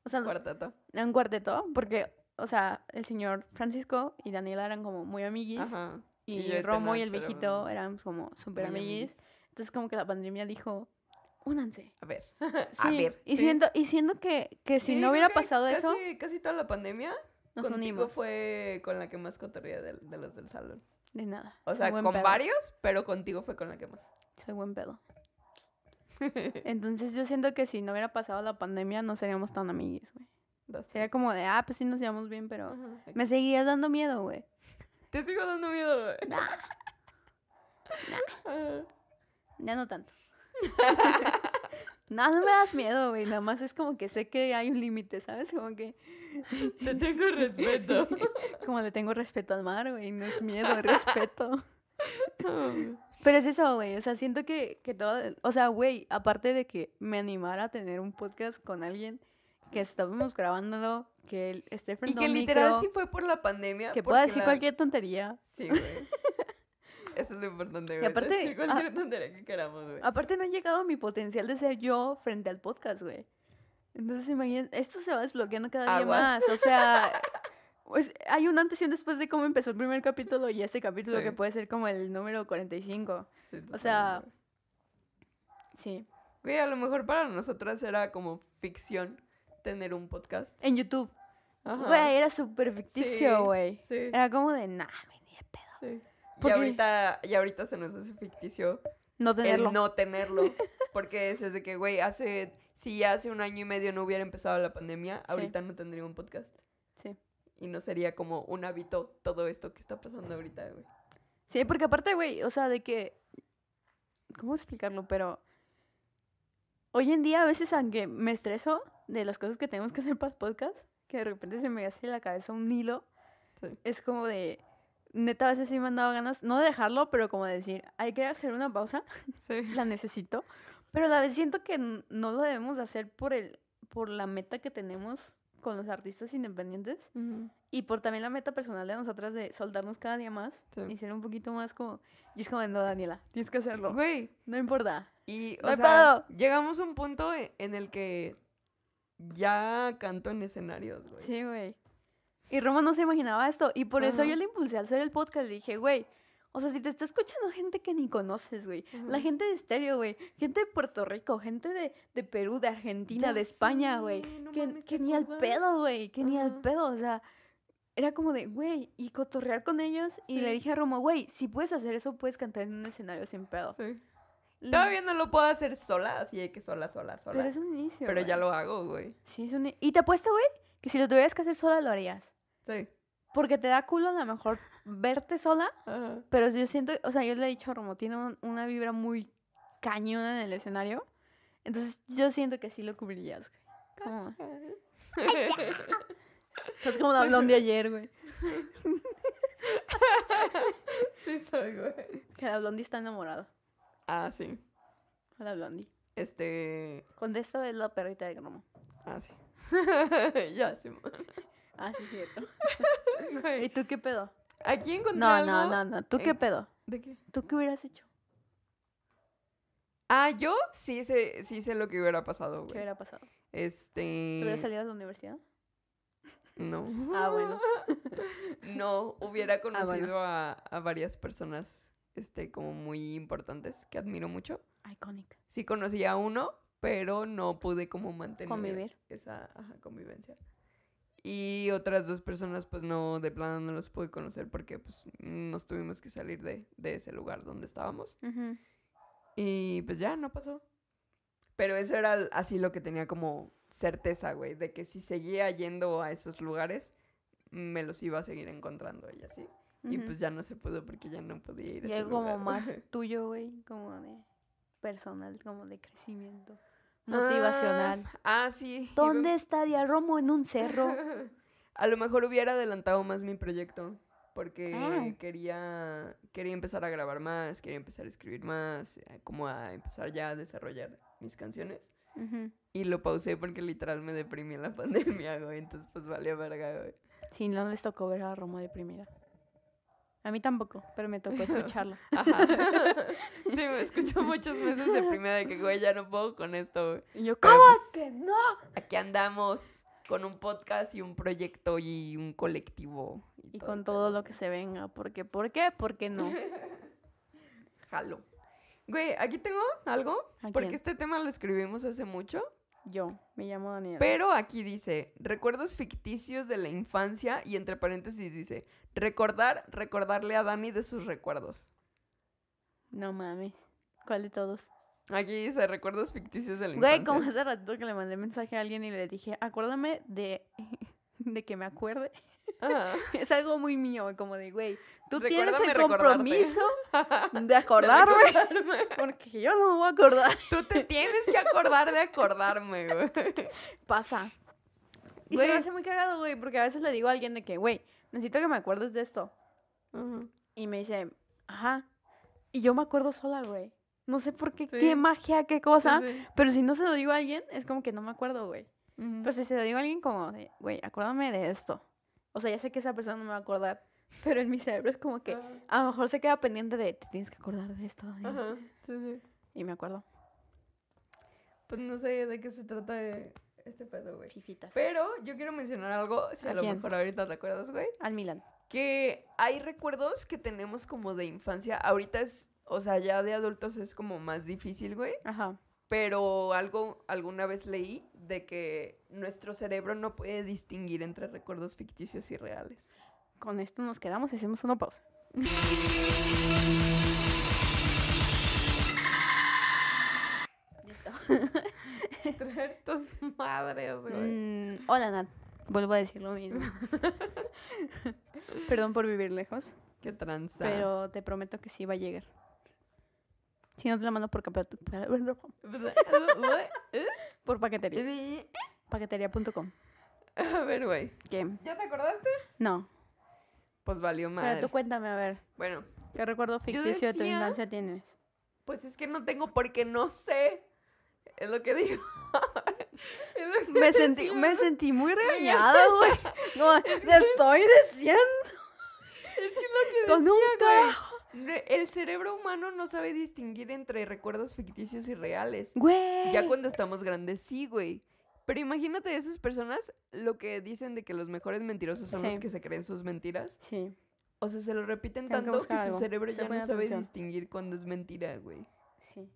O sea, Cuarteto. un cuarteto, porque, o sea, el señor Francisco y Daniela eran como muy amiguis. Ajá. Y, y Romo y el viejito eran como súper amiguis. Entonces, como que la pandemia dijo, únanse. A ver. [laughs] Sí, A ver. y, sí. siento, y siento que, que si Sí, no hubiera pasado eso, casi, Casi toda la pandemia nos contigo unimos. fue con la que más cotorría de, de los del salón. De nada. O sea, con pedo. varios, pero contigo fue con la que más. Soy buen pedo. [laughs] Entonces, yo siento que si no hubiera pasado la pandemia, no seríamos tan amiguis, güey. Sería como de, ah, pues sí nos llevamos bien, pero Ajá. me seguía dando miedo, güey. Te sigo dando miedo, güey. [laughs] Ah. Ya no tanto. no, no me das miedo, güey. Nada más es como que sé que hay un límite, ¿sabes? Como que, Te tengo respeto. [laughs] como le tengo respeto al mar, güey. No es miedo, es respeto. [laughs] Pero es eso, güey. O sea, siento que, que todo. O sea, güey, aparte de que me animara a tener un podcast con alguien, que estábamos grabándolo, que él esté y frente a que un literal micro, sí fue por la pandemia. que pueda porque decir la- cualquier tontería. Sí, [laughs] güey. Eso es lo importante, güey. aparte, decir cualquier tontería que queramos, güey. Aparte, no he llegado a mi potencial de ser yo frente al podcast, güey. Entonces, imagínate, esto se va desbloqueando cada día más. O sea, [laughs] pues hay un antes y un después de cómo empezó el primer capítulo y este capítulo Sí. que puede ser como el número 45. Sí, o sea, totalmente, Sí. Güey, a lo mejor para nosotras era como ficción tener un podcast. En YouTube. Ajá. Güey, era súper Sí, ficticio, güey. Sí, Era como de, nah, ni de pedo. sí. Y ahorita, y ahorita se nos hace ficticio No tenerlo. el no tenerlo. Porque es desde que, güey, hace. Si hace un año y medio no hubiera empezado la pandemia, ahorita no tendría un podcast. Sí. Y no sería como un hábito todo esto que está pasando ahorita, güey. Sí, porque aparte, güey, o sea, de que. ¿Cómo explicarlo? Pero. Hoy en día, a veces, aunque me estreso de las cosas que tenemos que hacer para el podcast, que de repente se me hace la cabeza un hilo, Sí. es como de. Neta, a veces sí me han dado ganas, no de dejarlo, pero como de decir, hay que hacer una pausa, [laughs] Sí. la necesito. Pero a la vez siento que no lo debemos hacer por, el, por la meta que tenemos con los artistas independientes. Y por también la meta personal de nosotras de soltarnos cada día más Sí. y ser un poquito más como... Y es como, no, Daniela, tienes que hacerlo. Güey, No importa. y, o sea, llegamos a un punto e- en el que ya canto en escenarios, güey. Sí, güey. Y Roma no se imaginaba esto. Y por eso Ajá. yo le impulsé a hacer el podcast. Le dije, güey, o sea, si te está escuchando gente que ni conoces, güey. La Ajá. gente de estéreo, güey. Gente de Puerto Rico, gente de, de Perú, de Argentina, Ya de España, sé, güey. no que que ¿te ni al pedo, güey. Que ni al pedo. O sea, era como de, güey, y cotorrear con ellos. Y le Sí. dije a Romo, güey, si puedes hacer eso, puedes cantar en un escenario sin pedo. Sí. Todavía no lo puedo hacer sola, así de que sola, sola, sola. Pero es un inicio. Pero ya lo hago, güey. Sí, es un. i- Y te apuesto, güey, que si lo tuvieras que hacer sola, lo harías. Sí. Porque te da culo a lo mejor verte sola, Ajá. pero yo siento, o sea, yo le he dicho a Romo, tiene un- una vibra muy cañona en el escenario. Entonces yo siento que sí lo cubrirías, güey. Como- [laughs] Es como la blondie ayer, güey. [laughs] sí soy, güey. Que la blondie está enamorada. Ah, sí. A la blondie. Este... Con esto es la perrita de Romo. Ah, sí. [laughs] ya, sí. Ah, sí, es cierto. [laughs] ¿Y tú qué pedo? Aquí encontré No, algo... no, no, no. ¿Tú qué pedo? ¿De qué? ¿Tú qué hubieras hecho? Ah, yo sí sé, sí sé lo que hubiera pasado, ¿Qué güey. hubiera pasado? Este... ¿Te hubieras salido de la universidad? No. Ah, bueno. [laughs] no, hubiera bueno. conocido a, a varias personas, este, como muy importantes, que admiro mucho. Iconic. Sí conocí a uno, pero no pude como mantener Convivir. esa ajá, convivencia. Y otras dos personas, pues no, de plano no los pude conocer porque pues nos tuvimos que salir de, de ese lugar donde estábamos. Y pues ya, no pasó. Pero eso era así lo que tenía como certeza, güey, de que si seguía yendo a esos lugares, me los iba a seguir encontrando y así. Y pues ya no se pudo porque ya no podía ir a Y ese algo como lugar. más [laughs] tuyo, güey, como de personal, como de crecimiento motivacional. Ah, ah, sí. iba- ¿Dónde estaría Romo en un cerro? [laughs] A lo mejor hubiera adelantado más mi proyecto. Porque Ah. quería, quería empezar a grabar más, quería empezar a escribir más, eh, como a empezar ya a desarrollar mis canciones. Y lo pausé porque literal me deprimí en la [laughs] pandemia, güey. Entonces, pues valió verga, güey. Sí, no les tocó ver a Romo de primera. A mí tampoco, pero me tocó escucharlo. [laughs] Ajá. [laughs] sí, me escuchó muchos meses deprimida de que, güey, ya no puedo con esto, güey. Y yo, ¿cómo pues, que no? Aquí andamos con un podcast y un proyecto y un colectivo. Y todo con todo lo que se venga. ¿Por qué? ¿Por qué? ¿Por qué no? [laughs] Jalo. Güey, aquí tengo algo, ¿A porque este tema lo escribimos hace mucho, Yo, me llamo Daniela. pero aquí dice, recuerdos ficticios de la infancia y entre paréntesis dice, recordar, recordarle a Dani de sus recuerdos. No mames. ¿Cuál de todos? Aquí dice, recuerdos ficticios de la Güey, infancia. como hace ratito que le mandé mensaje a alguien y le dije, acuérdame de, [laughs] de que me acuerde. [laughs] Es algo muy mío, como de, güey, tú tienes el compromiso [laughs] de De acordarme, recordarme. [laughs] porque yo no me voy a acordar. Tú te tienes que acordar de acordarme, güey. Pasa. Y se me hace muy cagado, güey, porque a veces le digo a alguien de que, güey, necesito que me acuerdes de esto. Y me dice, ajá. Y yo me acuerdo sola, güey. No sé por qué, Sí. qué magia, qué cosa. Sí, sí. Pero si no se lo digo a alguien, es como que no me acuerdo, güey. Pues si se lo digo a alguien como de, güey, acuérdame de esto. O sea, ya sé que esa persona no me va a acordar. Pero en mi cerebro es como que Ajá. a lo mejor se queda pendiente de, te tienes que acordar de esto. Dani". Ajá. Sí, sí. Y me acuerdo. Pues no sé de qué se trata de este pedo, güey. Fifitas. Pero yo quiero mencionar algo, si a, ¿A lo quién? mejor ahorita te acuerdas, güey. Al Milan. Que hay recuerdos que tenemos como de infancia. Ahorita es, o sea, ya de adultos es como más difícil, güey. Ajá. Pero algo, alguna vez leí de que nuestro cerebro no puede distinguir entre recuerdos ficticios y reales. Con esto nos quedamos y hacemos una pausa. Listo. [laughs] Traer tus madres, güey. Mm, hola, Nat. Vuelvo a decir lo mismo. [laughs] Perdón por vivir lejos, Qué tranza. pero te prometo que sí va a llegar. Si no te la mando por, [laughs] por paquetería. Paquetería.com. A ver, güey. ¿Qué? ¿Ya te acordaste? No. Pues valió Pero madre. tú cuéntame, a ver. Bueno, ¿Qué recuerdo ficticio de tu infancia tienes? pues es que no tengo porque no sé. Es lo que digo. [laughs] Lo que Me [laughs] sentí, me sentí muy regañada, güey. No, te estoy diciendo. Es que es lo que Con un decía, carajo. güey. El cerebro humano no sabe distinguir entre recuerdos ficticios y reales. Güey. Ya cuando estamos grandes, sí, güey. Pero imagínate esas personas lo que dicen de que los mejores mentirosos son los que se creen sus mentiras. Sí. O sea, se lo repiten Tengo tanto que, su algo. cerebro ya no sabe atención. distinguir cuando es mentira, güey. Sí.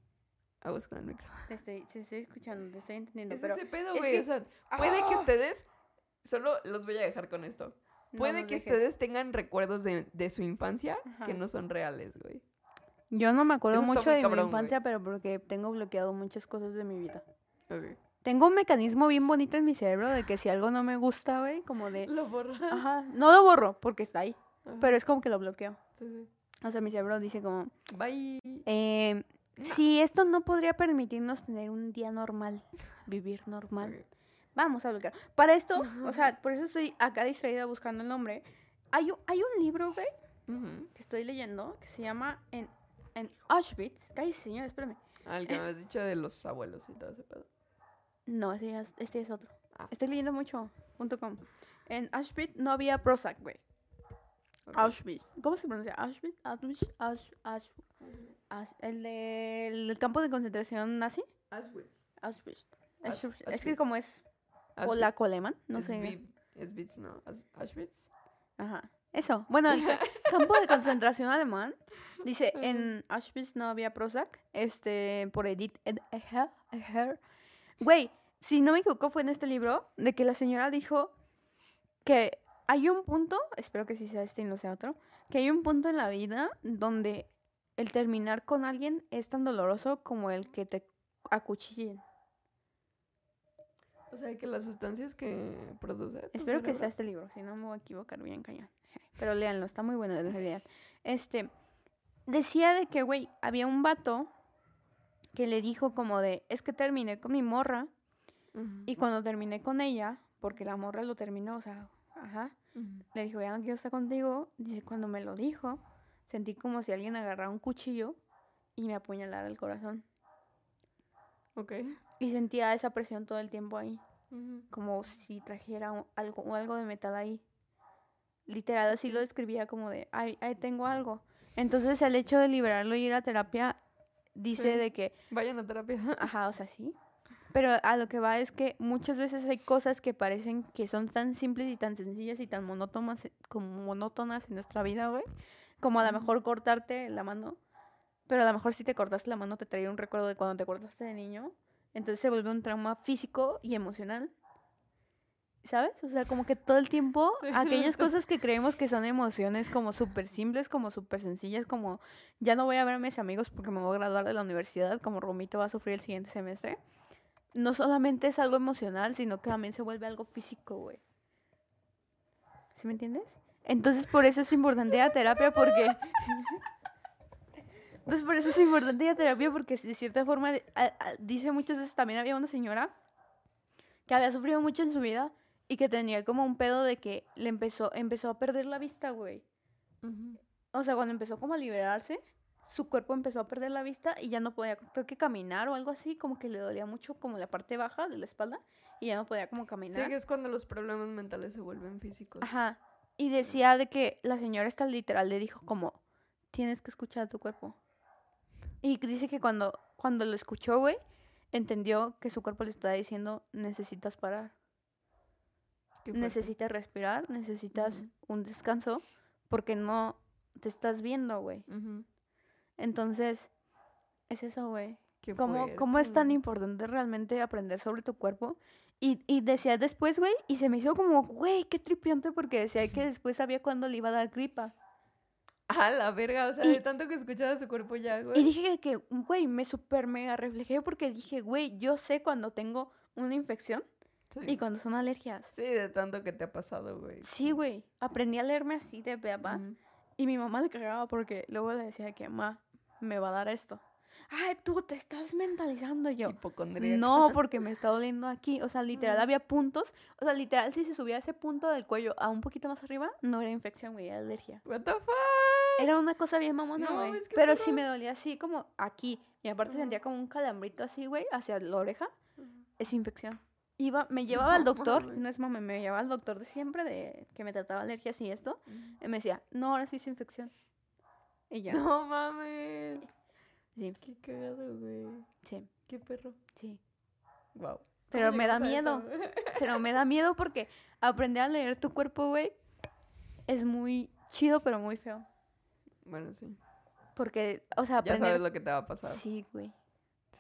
Aguas con el micro. Te estoy, te estoy escuchando, te estoy entendiendo. Es pero ese pedo, es güey. que- O sea, puede que ¡Ah! ustedes. Solo los voy a dejar con esto. Puede que dejes. ustedes tengan recuerdos de, de su infancia que no son reales, güey. Yo no me acuerdo Eso mucho de cabrón, mi güey. infancia, pero porque tengo bloqueado muchas cosas de mi vida. Ok. Tengo un mecanismo bien bonito en mi cerebro de que si algo no me gusta, güey, como de... Lo borras. Ajá, no lo borro porque está ahí, Ajá. pero es como que lo bloqueo. Sí, sí. O sea, mi cerebro dice como, Bye. eh, [laughs] si esto no podría permitirnos tener un día normal, vivir normal, Ok. Vamos a bloquear. Para esto, o sea, por eso estoy acá distraída buscando el nombre. Hay, un- hay un libro, güey, Ujú. que estoy leyendo que se llama En, en Auschwitz. Cállese, señor, espérame. Ah, el que me has dicho de los abuelos y todo ese pedo. No, este es, este es otro. Ah. Estoy leyendo mucho. com. En Auschwitz no había Prozac, güey. Ok. Auschwitz. ¿Cómo se pronuncia? Auschwitz, Auschwitz, Auschwitz, Auschwitz. Ausch- El del campo de concentración nazi. Auschwitz. Auschwitz. Ausch- Auschwitz. Es que como es Auschwitz. polaco-alemán, no Es sé. Bits, ¿no? Aus- Auschwitz. Ajá. Eso. Bueno, el ca- [laughs] campo de concentración alemán. Dice, en Auschwitz no había Prozac. Este, por Edith Ed- Eger. Eger. Güey, si no me equivoco, fue en este libro de que la señora dijo que hay un punto, espero que sí sea este y no sea otro, que hay un punto en la vida donde el terminar con alguien es tan doloroso como el que te acuchillen. O sea, que las sustancias que produce. tu Espero que sea este libro, si no me voy a equivocar bien cañón. [laughs] Pero léanlo, está muy bueno en realidad. Este, decía de que, güey, había un vato que le dijo como de, es que terminé con mi morra y cuando terminé con ella, porque la morra lo terminó, o sea, ajá, le dijo, ya no quiero estar contigo. Dice, cuando me lo dijo, sentí como si alguien agarrara un cuchillo y me apuñalara el corazón. Ok. Y sentía esa presión todo el tiempo ahí. Como si trajera un- algo, algo de metal ahí. Literal, así lo describía como de, ay, ahí tengo algo. Entonces el hecho de liberarlo y ir a terapia dice Sí. de que, Vayan a terapia. [laughs] ajá, o sea, sí. Pero a lo que va es que muchas veces hay cosas que parecen que son tan simples y tan sencillas y tan monótonas, como monótonas en nuestra vida, güey. Como a lo mejor cortarte la mano. Pero a lo mejor si te cortaste la mano te trae un recuerdo de cuando te cortaste de niño. Entonces se vuelve un trauma físico y emocional. ¿Sabes? O sea, como que todo el tiempo [laughs] Sí. aquellas cosas que creemos que son emociones como súper simples, como súper sencillas, como ya no voy a ver a mis amigos porque me voy a graduar de la universidad, como Romito va a sufrir el siguiente semestre. No solamente es algo emocional, sino que también se vuelve algo físico, güey. ¿Sí me entiendes? Entonces por eso es importante la terapia porque... [laughs] [laughs] Entonces por eso es importante la terapia porque de cierta forma a- a- dice muchas veces también había una señora que había sufrido mucho en su vida y que tenía como un pedo de que le empezó empezó a perder la vista, güey. O sea, cuando empezó como a liberarse, su cuerpo empezó a perder la vista y ya no podía, creo que caminar o algo así, como que le dolía mucho como la parte baja de la espalda y ya no podía como Sí, caminar. que es cuando los problemas mentales se vuelven físicos. Ajá. Y decía de que la señora esta literal le dijo como, tienes que escuchar a tu cuerpo. Y dice que cuando, cuando lo escuchó, güey, entendió que su cuerpo le estaba diciendo, necesitas parar, necesitas respirar, necesitas un descanso, porque no te estás viendo, güey. Entonces, es eso, güey. ¿Cómo, ¿Cómo es tan importante realmente aprender sobre tu cuerpo? Y, y decía después, güey, y se me hizo como, güey, qué tripiante, porque decía que después sabía cuándo le iba a dar gripa. Ah, la verga, o sea, Y- de tanto que escuchaba su cuerpo ya, güey. Y dije que, güey, me super mega reflejé porque dije, güey, yo sé cuando tengo una infección Sí. y cuando son alergias. Sí, de tanto que te ha pasado, güey. Sí, güey, aprendí a leerme así de. Ujú. Y mi mamá le cagaba porque luego le decía que, mamá, me va a dar esto. Ay, tú te estás mentalizando yo. No, [laughs] porque me está doliendo aquí. O sea, literal había puntos. O sea, literal, si se subía ese punto del cuello a un poquito más arriba, no era infección, güey, era alergia. What the fuck? Era una cosa bien mamona, No, güey. es que Pero sí me dolía así como aquí. Y aparte sentía como un calambrito así, güey, hacia la oreja. Ujú. Es infección. Iba, me llevaba al No doctor, no es mame, me llevaba al doctor de siempre, de que me trataba alergias y esto. Y me decía, no, ahora sí es infección. Y ya. [laughs] No mames. Sí, Qué cagado, güey. sí, Qué perro. sí. Wow. Pero me da miedo. [laughs] Pero me da miedo porque aprender a leer tu cuerpo, güey, es muy chido, pero muy feo. Bueno, sí. Porque, o sea, Ya aprender... sabes lo que te va a pasar. Sí, Sí, güey.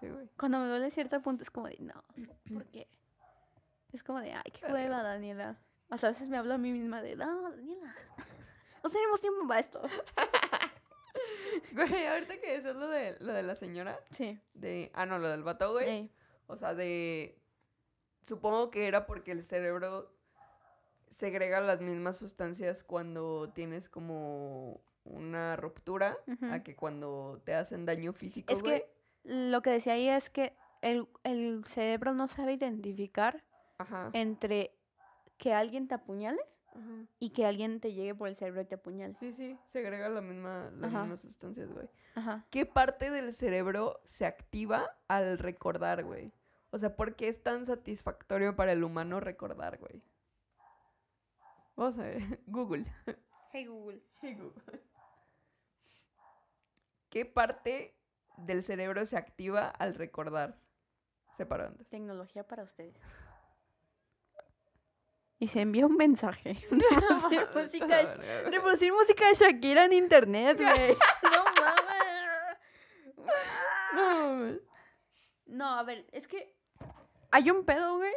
güey. Cuando me duele cierto punto es como de, no, [clears throat] ¿por qué? Es como de, ay, qué hueva, Daniela. O sea, a veces me hablo a mí misma de, no, Daniela, [laughs] no tenemos tiempo para esto. [laughs] Güey, ahorita que eso es lo de, lo de la señora, Sí. de... Ah, no, lo del vato, güey. Ey. O sea, de... Supongo que era porque el cerebro segrega las mismas sustancias cuando tienes como una ruptura a que cuando te hacen daño físico, Es güey. que lo que decía ahí es que el, el cerebro no sabe identificar Ajá. entre que alguien te apuñale ajá. y que alguien te llegue por el cerebro y te apuñale. Sí, sí, segrega la misma, las Ajá. mismas sustancias, güey. ¿Qué parte del cerebro se activa al recordar, güey? O sea, ¿por qué es tan satisfactorio para el humano recordar, güey? Vamos a ver, [laughs] Google. Hey Google. ¿Qué parte del cerebro se activa al recordar? Separando. Tecnología para ustedes. Y se envía un mensaje. [laughs] [laughs] Reproducir música de, reproducir música de Shakira en internet, güey. [laughs] No mames. No. No, a ver, es que hay un pedo, güey,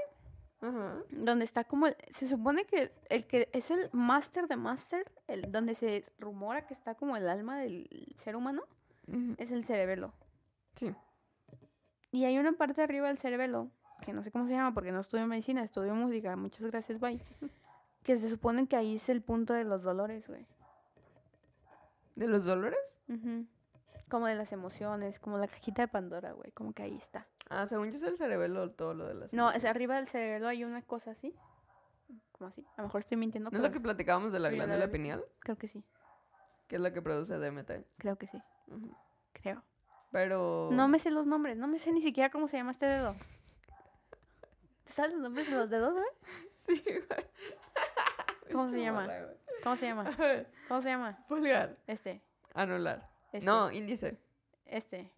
Ajá. donde está como el- se supone que el que es el máster de máster, el donde se rumora que está como el alma del ser humano, Es el cerebelo. Sí. Y hay una parte arriba del cerebelo, que no sé cómo se llama porque no estudio medicina, estudio música, muchas gracias, bye. [laughs] Que se supone que ahí es el punto de los dolores, güey. ¿De los dolores? Como de las emociones, como la cajita de Pandora, güey, como que ahí está. Ah, según yo es el cerebelo todo lo de las No, es arriba del cerebelo hay una cosa así. Como así. A lo mejor estoy mintiendo, ¿No es lo que platicábamos de la glándula pineal? creo que sí. Que es la que produce DMT. Creo que sí. Creo. Pero... No me sé los nombres, no me sé ni siquiera cómo se llama este dedo. ¿Te sabes los nombres de los dedos, güey? [laughs] Sí, [laughs] güey. ¿Cómo se llama? ¿Cómo se llama? ¿Cómo se llama? pulgar. Este. Anular. este No, índice. Este.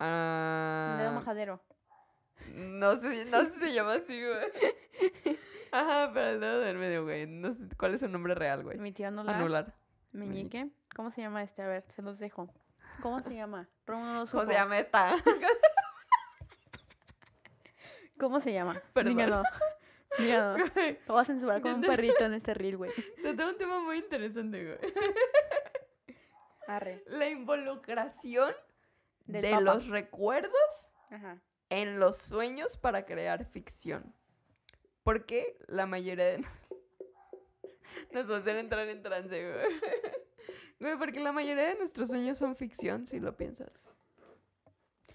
Ah, Dedo majadero. No sé, no sé si se llama así, güey. [laughs] Ajá, pero el dedo del medio, güey. No sé cuál es su nombre real, güey. Mi tío anular. Anular. Meñique. ¿Cómo se llama este? A ver, se los dejo. ¿Cómo se llama? Romo no lo ¿Cómo se supo. llama esta? ¿Cómo se llama? Perdón. Díganlo. Díganlo. [laughs] Lo voy a censurar con un perrito en este reel, güey. te tengo un tema muy interesante, güey. Arre. La involucración Del de papa. los recuerdos Ajá. en los sueños para crear ficción. Porque la mayoría de... [laughs] Nos va a hacer entrar en trance, güey. Güey, porque la mayoría de nuestros sueños son ficción, si lo piensas.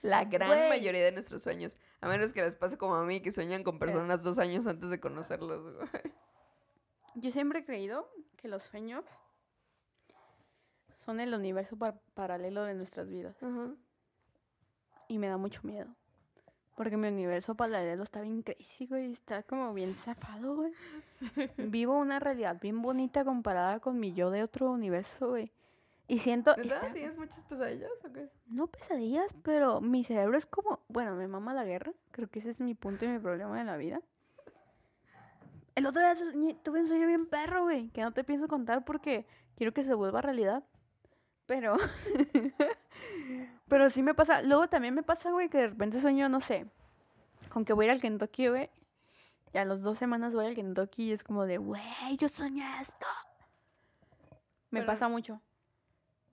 La gran Güey. mayoría de nuestros sueños. A menos que les pase como a mí, que sueñan con personas dos años antes de conocerlos, güey. Yo siempre he creído que los sueños son el universo par- paralelo de nuestras vidas. Y me da mucho miedo. Porque mi universo paralelo está bien crazy, güey. Está como bien zafado, güey. [laughs] Vivo una realidad bien bonita comparada con mi yo de otro universo, güey. Y siento... Está- ¿Tienes muchas pesadillas o qué? No pesadillas, pero mi cerebro es como... Bueno, me mama la guerra. Creo que ese es mi punto y mi problema de la vida. El otro día tuve un sueño bien perro, güey. Que no te pienso contar porque quiero que se vuelva realidad. Pero... [laughs] pero sí me pasa... Luego también me pasa, güey, que de repente sueño, no sé... Con que voy a ir al Kentucky, güey. Y a las dos semanas voy al Kentucky y es como de... Güey, yo soñé esto. Me Pero- pasa mucho.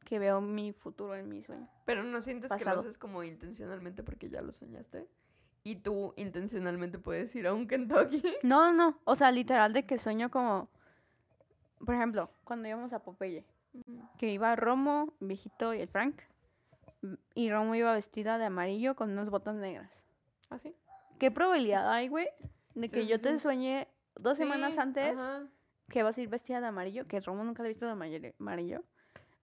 Que veo mi futuro en mi sueño. Pero no sientes que Pasado. lo haces como intencionalmente porque ya lo soñaste. Y tú intencionalmente puedes ir a un Kentucky. [laughs] No, no, o sea, literal de que sueño como, por ejemplo, cuando íbamos a Popeye, que iba Romo, viejito y el Frank, y Romo iba vestida de amarillo con unas botas negras. ¿Ah, sí? ¿Qué probabilidad hay, güey, de que sí, yo te sueñe dos semanas antes ajá. que vas a ir vestida de amarillo, que Romo nunca la ha visto de amarillo-?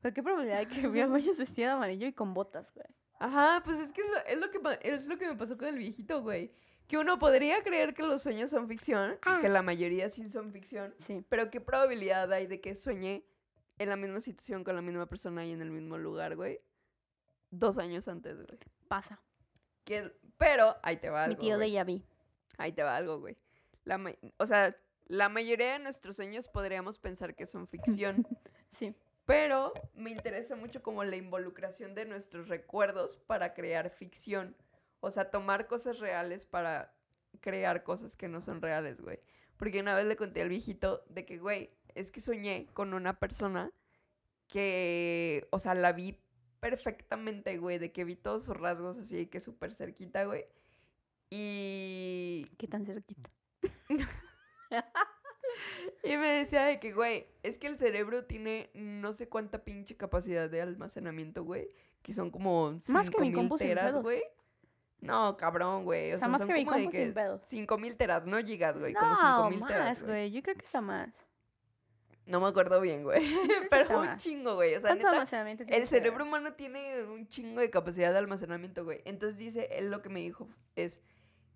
Pero qué probabilidad hay que me vayas vestida de amarillo y con botas, güey. Ajá, pues es que es lo, es lo que es lo que me pasó con el viejito, güey. Que uno podría creer que los sueños son ficción, que la mayoría sí son ficción, Sí. pero qué probabilidad hay de que sueñe en la misma situación con la misma persona y en el mismo lugar, güey. Dos años antes, güey. Pasa. Que, pero ahí te va Mi algo, tío güey. de Yavi. Ahí te va algo, güey. La o sea, la mayoría de nuestros sueños podríamos pensar que son ficción, [laughs] Sí. pero me interesa mucho como la involucración de nuestros recuerdos para crear ficción. O sea, tomar cosas reales para crear cosas que no son reales, güey. Porque una vez le conté al viejito de que, güey, es que soñé con una persona que, o sea, la vi perfectamente, güey, de que vi todos sus rasgos así, de que súper cerquita, güey. Y, ¿Qué tan cerquita? [laughs] y me decía de que, güey, es que el cerebro tiene no sé cuánta pinche capacidad de almacenamiento, güey, que son como Más que mi 5000 compu sin teras, güey. No, cabrón, güey. O, O sea, sea, más son que mi como de sin que pedos. 5000 teras, no gigas, güey, como No, 5000 teras. más, güey. Yo creo que está más. No me acuerdo bien, güey. [laughs] Pero un chingo, güey. O sea, ¿Cuánto neta, almacenamiento tiene el cerebro humano tiene un chingo de capacidad de almacenamiento, güey. Entonces dice, él lo que me dijo es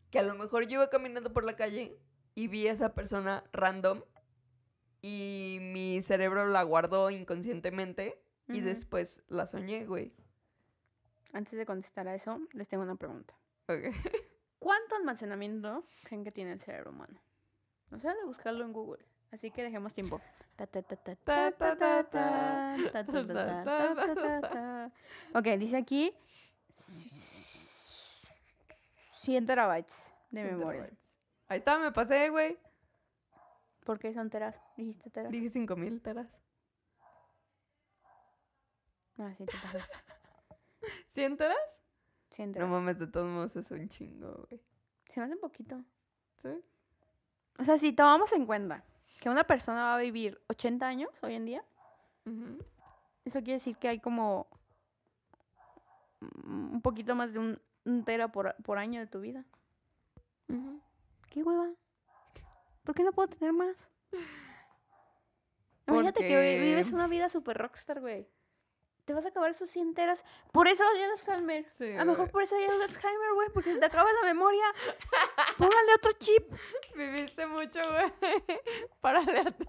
que a lo mejor yo iba caminando por la calle y vi a esa persona random y mi cerebro la guardó inconscientemente y después la soñé, güey. Antes de contestar a eso, les tengo una pregunta. Ok. [laughs] ¿Cuánto almacenamiento creen que tiene el cerebro humano? No sé, de buscarlo en Google. Así que dejemos tiempo. Ok, dice aquí 100 terabytes de memoria. Ahí está, me pasé, güey. ¿Por qué son teras? Dijiste teras. Dije 5000 teras. Ah, sí, te pasas. ¿100 teras? 100 teras. No mames, de todos modos es un chingo, güey. Se me hace un poquito. ¿Sí? O sea, si tomamos en cuenta que una persona va a vivir 80 años hoy en día, eso quiere decir que hay como un poquito más de un, un tera por, por año de tu vida. ¿Qué hueva? ¿Por qué no puedo tener más? Imagínate que vi- Porque- vives una vida super rockstar, güey. Te vas a acabar esos 100 teras. Por eso odio el Alzheimer. Sí, a lo mejor por eso odio el Alzheimer, güey. Porque se te acaba la memoria. [laughs] Póngale otro chip. Viviste mucho, güey. [laughs] Párale a, tu-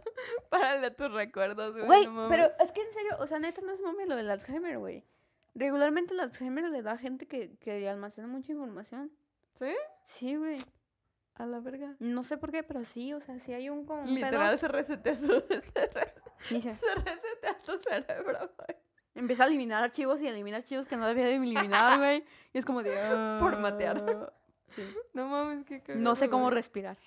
párale a tus recuerdos, güey. Güey, no pero es que en serio, o sea, neta no es mami lo del Alzheimer, güey. Regularmente el Alzheimer le da a gente que, que almacena mucha información. ¿Sí? Sí, güey. A la verga. No sé por qué, pero sí, o sea, sí hay un como un Literal se resetea su... [laughs] Se, re- se resetea tu cerebro, güey. Empieza a eliminar archivos y eliminar archivos que no debía de eliminar, [laughs] güey. Y es como de... [laughs] Formatear. ah, Sí. No mames, qué cagado, No sé cómo güey. respirar.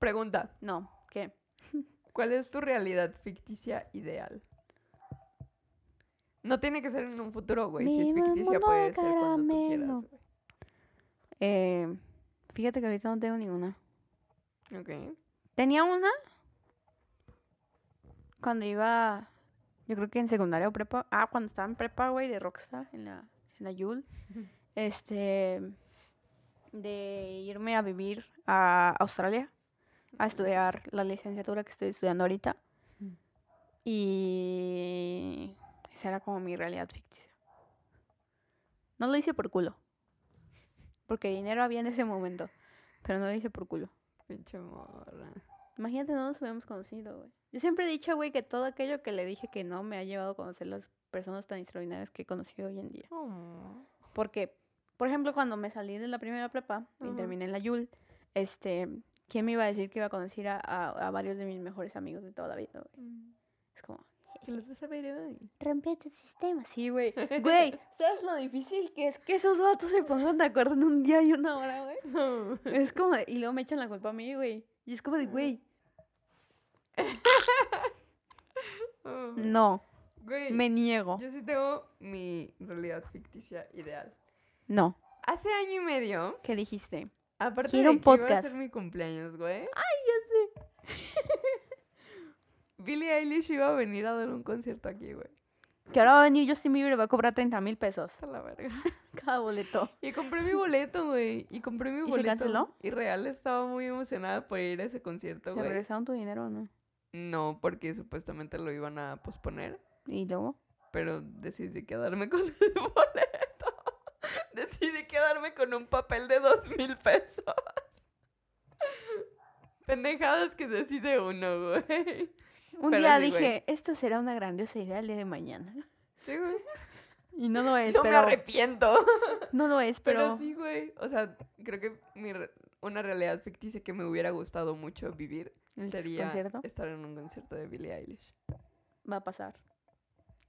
Pregunta. No, ¿qué? [laughs] ¿Cuál es tu realidad ficticia ideal? No tiene que ser en un futuro, güey. Si es ficticia mundo puede de ser cuando tú quieras, güey. Eh, fíjate que ahorita no tengo ninguna. Ok. Tenía una cuando iba, yo creo que en secundaria o prepa. Ah, cuando estaba en prepa, güey, de Rockstar, en la, en la Yule. Este, de irme a vivir a Australia, a estudiar la licenciatura que estoy estudiando ahorita. Y esa era como mi realidad ficticia. No lo hice por culo. Porque dinero había en ese momento. Pero no lo hice por culo. Pinche morra. Imagínate, no nos hubiéramos conocido, güey. Yo siempre he dicho, güey, que todo aquello que le dije que no me ha llevado a conocer las personas tan extraordinarias que he conocido hoy en día. Oh. Porque, por ejemplo, cuando me salí de la primera prepa y terminé en la Yul, este, ¿quién me iba a decir que iba a conocer a, a- a varios de mis mejores amigos de toda la vida, güey? Mm. Es como, ¿Te los vas a ver hoy? rompete el sistema. Sí, güey. Güey, ¿sabes lo difícil que es que esos vatos se pongan de acuerdo en un día y una hora, güey? [laughs] No. Es como, de- y luego me echan la culpa a mí, güey. Y es como de, güey, Oh. [laughs] no, Güey, me niego. yo sí tengo mi realidad ficticia ideal. No. Hace año y medio, ¿Qué dijiste? aparte Quiero de un que iba a podcast. ser mi cumpleaños, güey, Ya sé. [laughs] Billie Eilish iba a venir a dar un concierto aquí, güey. Que ahora va a venir Justin Bieber y va a cobrar 30 mil pesos A la verga. [laughs] cada boleto. Y compré mi boleto, güey. Y compré mi ¿Y se boleto. canceló? Y real estaba muy emocionada por ir a ese concierto, ¿Te güey. regresaron tu dinero o no? No, porque supuestamente lo iban a posponer. Y luego. Pero decidí quedarme con [laughs] el boleto. decidí quedarme con un papel de dos mil pesos. Pendejadas que decide uno, güey. Un Pero día sí, güey. dije, esto será una grandiosa idea el día de mañana. Sí, güey. Y no lo es, No me pero. arrepiento. No lo es, Pero, pero. sí, güey. O sea, creo que mi re- una realidad ficticia que me hubiera gustado mucho vivir ¿El sería concierto? estar en un concierto de Billie Eilish. Va a pasar.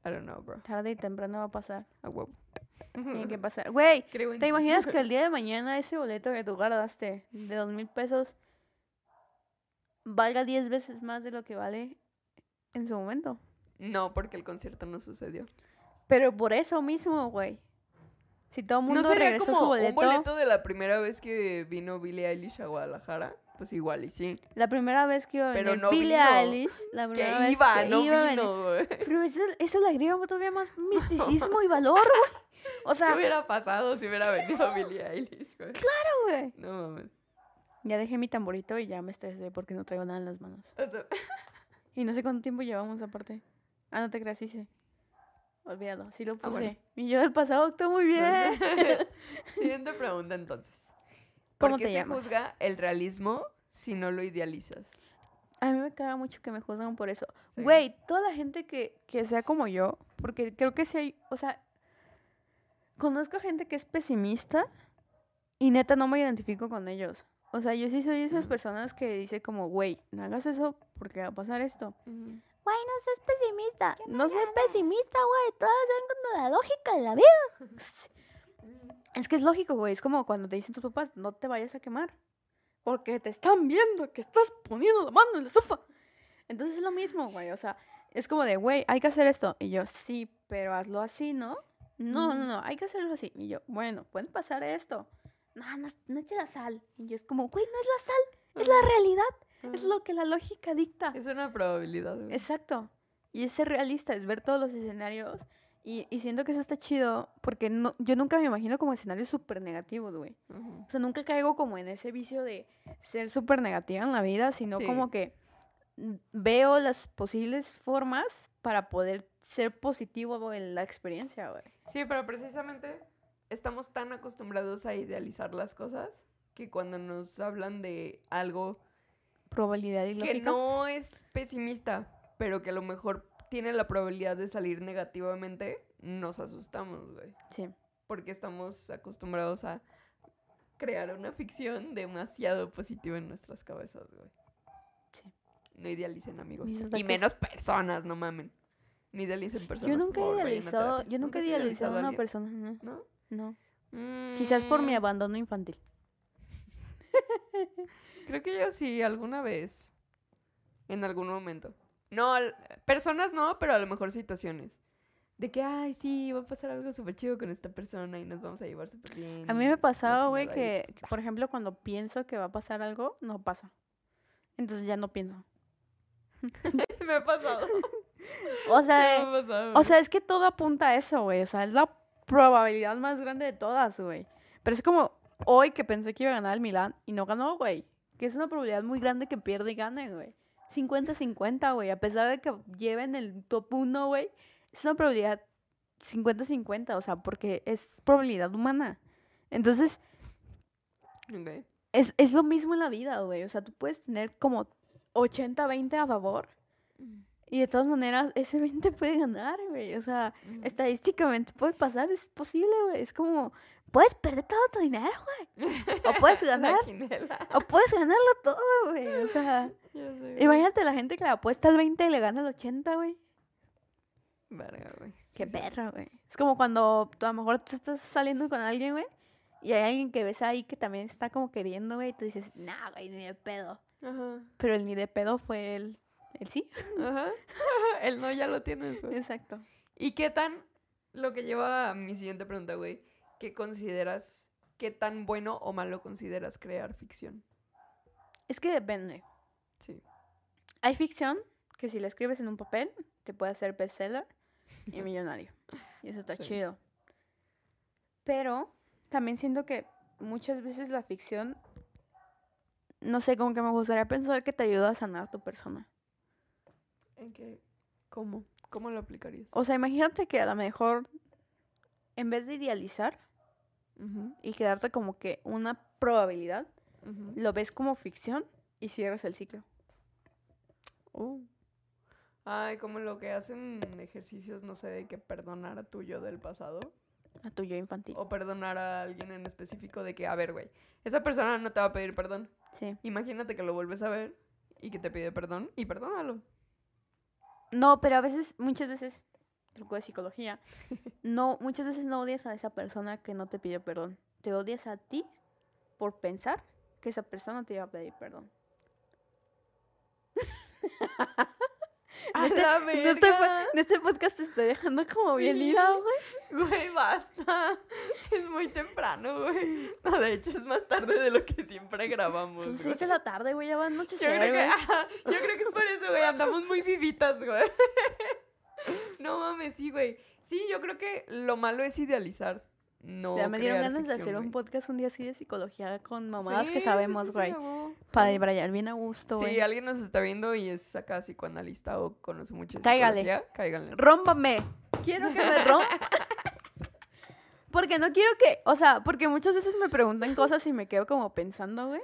I don't know, bro. Tarde y temprano va a pasar. A huevo. Tiene que [laughs] pasar. Güey, ¿te imaginas que el [laughs] día de mañana ese boleto que tú guardaste de dos mil pesos valga 10 veces más de lo que vale en su momento? No, porque el concierto no sucedió. Pero por eso mismo, güey. Si todo el mundo ¿No sería regresó como su boleto, un boleto de la primera vez que vino Billie Eilish a Guadalajara? Pues igual y sí. la primera vez que iba a Pero venir no Billie vino. Eilish, la primera Que vez iba, que no iba vino, güey. Pero eso, eso le agrega todavía más [laughs] misticismo y valor, güey. O ¿Qué sea, hubiera pasado si hubiera venido Billie Eilish, güey? güey. No mames. Ya dejé mi tamborito y ya me estresé porque no traigo nada en las manos. [laughs] Y no sé cuánto tiempo llevamos aparte. Ah, no te creas, sí sé. Olvídalo, sí lo puse. Ah, bueno. Y yo del pasado actuó muy bien. [laughs] [laughs] Siguiente pregunta entonces. ¿Cómo ¿Por qué te se llamas? juzga el realismo si no lo idealizas? A mí me caga mucho que me juzgan por eso. Sí. Güey, toda la gente que, que sea como yo, porque creo que sí hay, o sea, conozco gente que es pesimista y neta no me identifico con ellos. O sea, yo sí soy esas Ujú. personas que dice como, güey, no hagas eso porque va a pasar esto. Ujú. Güey, no seas pesimista. No seas pesimista, güey. Todas ven con la lógica de la vida. [laughs] Es que es lógico, güey. Es como cuando te dicen tus papás, no te vayas a quemar. Porque te están viendo que estás poniendo la mano en la sofa. Entonces es lo mismo, güey. O sea, es como de, güey, hay que hacer esto. Y yo, sí, pero hazlo así, ¿no? No, no, no, hay que hacerlo así. Y yo, bueno, puede pasar esto. No, no, no eche la sal. Y yo es como, güey, no es la sal, es la realidad. Es Ajá. lo que la lógica dicta. Es una probabilidad. güey. Exacto. Y es ser realista, es ver todos los escenarios. Y, y siento que eso está chido porque no, yo nunca me imagino como escenarios súper negativos, güey. O sea, nunca caigo como en ese vicio de ser súper negativa en la vida, sino Sí. como que veo las posibles formas para poder ser positivo en la experiencia, güey. Sí, pero precisamente estamos tan acostumbrados a idealizar las cosas que cuando nos hablan de algo Probabilidad y que lógica. no es pesimista, pero que a lo mejor tiene la probabilidad de salir negativamente, nos asustamos, güey. Sí. Porque estamos acostumbrados a crear una ficción demasiado positiva en nuestras cabezas, güey. Sí. No idealicen, amigos. Y menos personas, no mamen. No idealicen personas. Yo nunca he idealizado, yo nunca he idealizado a una persona, no. ¿No? no. Quizás por mi Mm, abandono infantil. [laughs] Creo que yo sí, alguna vez. En algún momento. No, personas no, pero a lo mejor situaciones. De que, ay, sí, va a pasar algo súper chido con esta persona y nos vamos a llevar súper bien. A mí me ha pasado, güey, que, pues, por ejemplo, cuando pienso que va a pasar algo, no pasa. Entonces ya no pienso. [laughs] me ha pasado. [laughs] O Sí, sea, me ha pasado, o sea, es que todo apunta a eso, güey. O sea, es la probabilidad más grande de todas, güey. Pero es como hoy que pensé que iba a ganar el Milán y no ganó, güey. Que es una probabilidad muy grande que pierda y gane, güey. 50-50, güey. A pesar de que lleven el top 1, güey. Es una probabilidad 50-50, o sea, porque es probabilidad humana. Entonces, Ok. es, es lo mismo en la vida, güey. O sea, tú puedes tener como 80-20 a favor. Y de todas maneras, ese 20 puede ganar, güey. O sea, estadísticamente puede pasar, es posible, güey. Es como, puedes perder todo tu dinero, güey. O puedes [laughs] ganar, o puedes ganarlo todo, güey. O sea, [laughs] sé, imagínate la gente que le apuesta al 20 y le gana el 80, güey. Verga, güey. Qué Sí, perra, güey. Es como cuando tú, a lo mejor tú estás saliendo con alguien, güey. Y hay alguien que ves ahí que también está como queriendo, güey. Y tú dices, nah, güey, ni de pedo. Ajá. Pero el ni de pedo fue el, el sí. Ajá. [laughs] El no ya lo tienes, güey. Exacto. ¿Y qué tan, lo que lleva a mi siguiente pregunta, güey, ¿qué consideras, qué tan bueno o malo consideras crear ficción? Es que depende. Sí. Hay ficción que si la escribes en un papel te puede hacer bestseller y [laughs] millonario. Y eso está Sí. chido. Pero también siento que muchas veces la ficción, no sé, como que me gustaría pensar que te ayuda a sanar a tu persona. ¿En qué? ¿Cómo? ¿Cómo lo aplicarías? O sea, imagínate que a lo mejor, en vez de idealizar Y quedarte como que una probabilidad, lo ves como ficción y cierras el ciclo. Oh. Ay, como lo que hacen en ejercicios, no sé, de que perdonar a tu yo del pasado. A tu yo infantil. O perdonar a alguien en específico de que, a ver, güey, esa persona no te va a pedir perdón. Sí. Imagínate que lo vuelves a ver y que te pide perdón y perdónalo. No, pero a veces, muchas veces, truco de psicología, no, muchas veces no odias a esa persona que no te pidió perdón. Te odias a ti por pensar que esa persona te iba a pedir perdón. [laughs] A este- la En este, en este podcast te estoy dejando como bien ida, güey. Güey, basta. Es muy temprano, güey. No, de hecho es más tarde de lo que siempre grabamos. Son seis de la tarde, güey, ya va a Yo anochecer, creo, que, güey. ajá, yo creo que es por eso, güey. Andamos muy vivitas, güey. [laughs] No mames, sí, güey. Sí, yo creo que lo malo es idealizar. No. ya me dieron crear ganas de hacer un podcast un día así de psicología con mamadas Sí, que sabemos, sí, sí, güey. Para debrayar bien a gusto, güey. Si alguien nos está viendo y es acá psicoanalista o conoce mucho Cáigale. psicología, cáiganle. Rómpame. Quiero que me rompa. [laughs] porque no quiero que, o sea, porque muchas veces me preguntan cosas y me quedo como pensando, güey.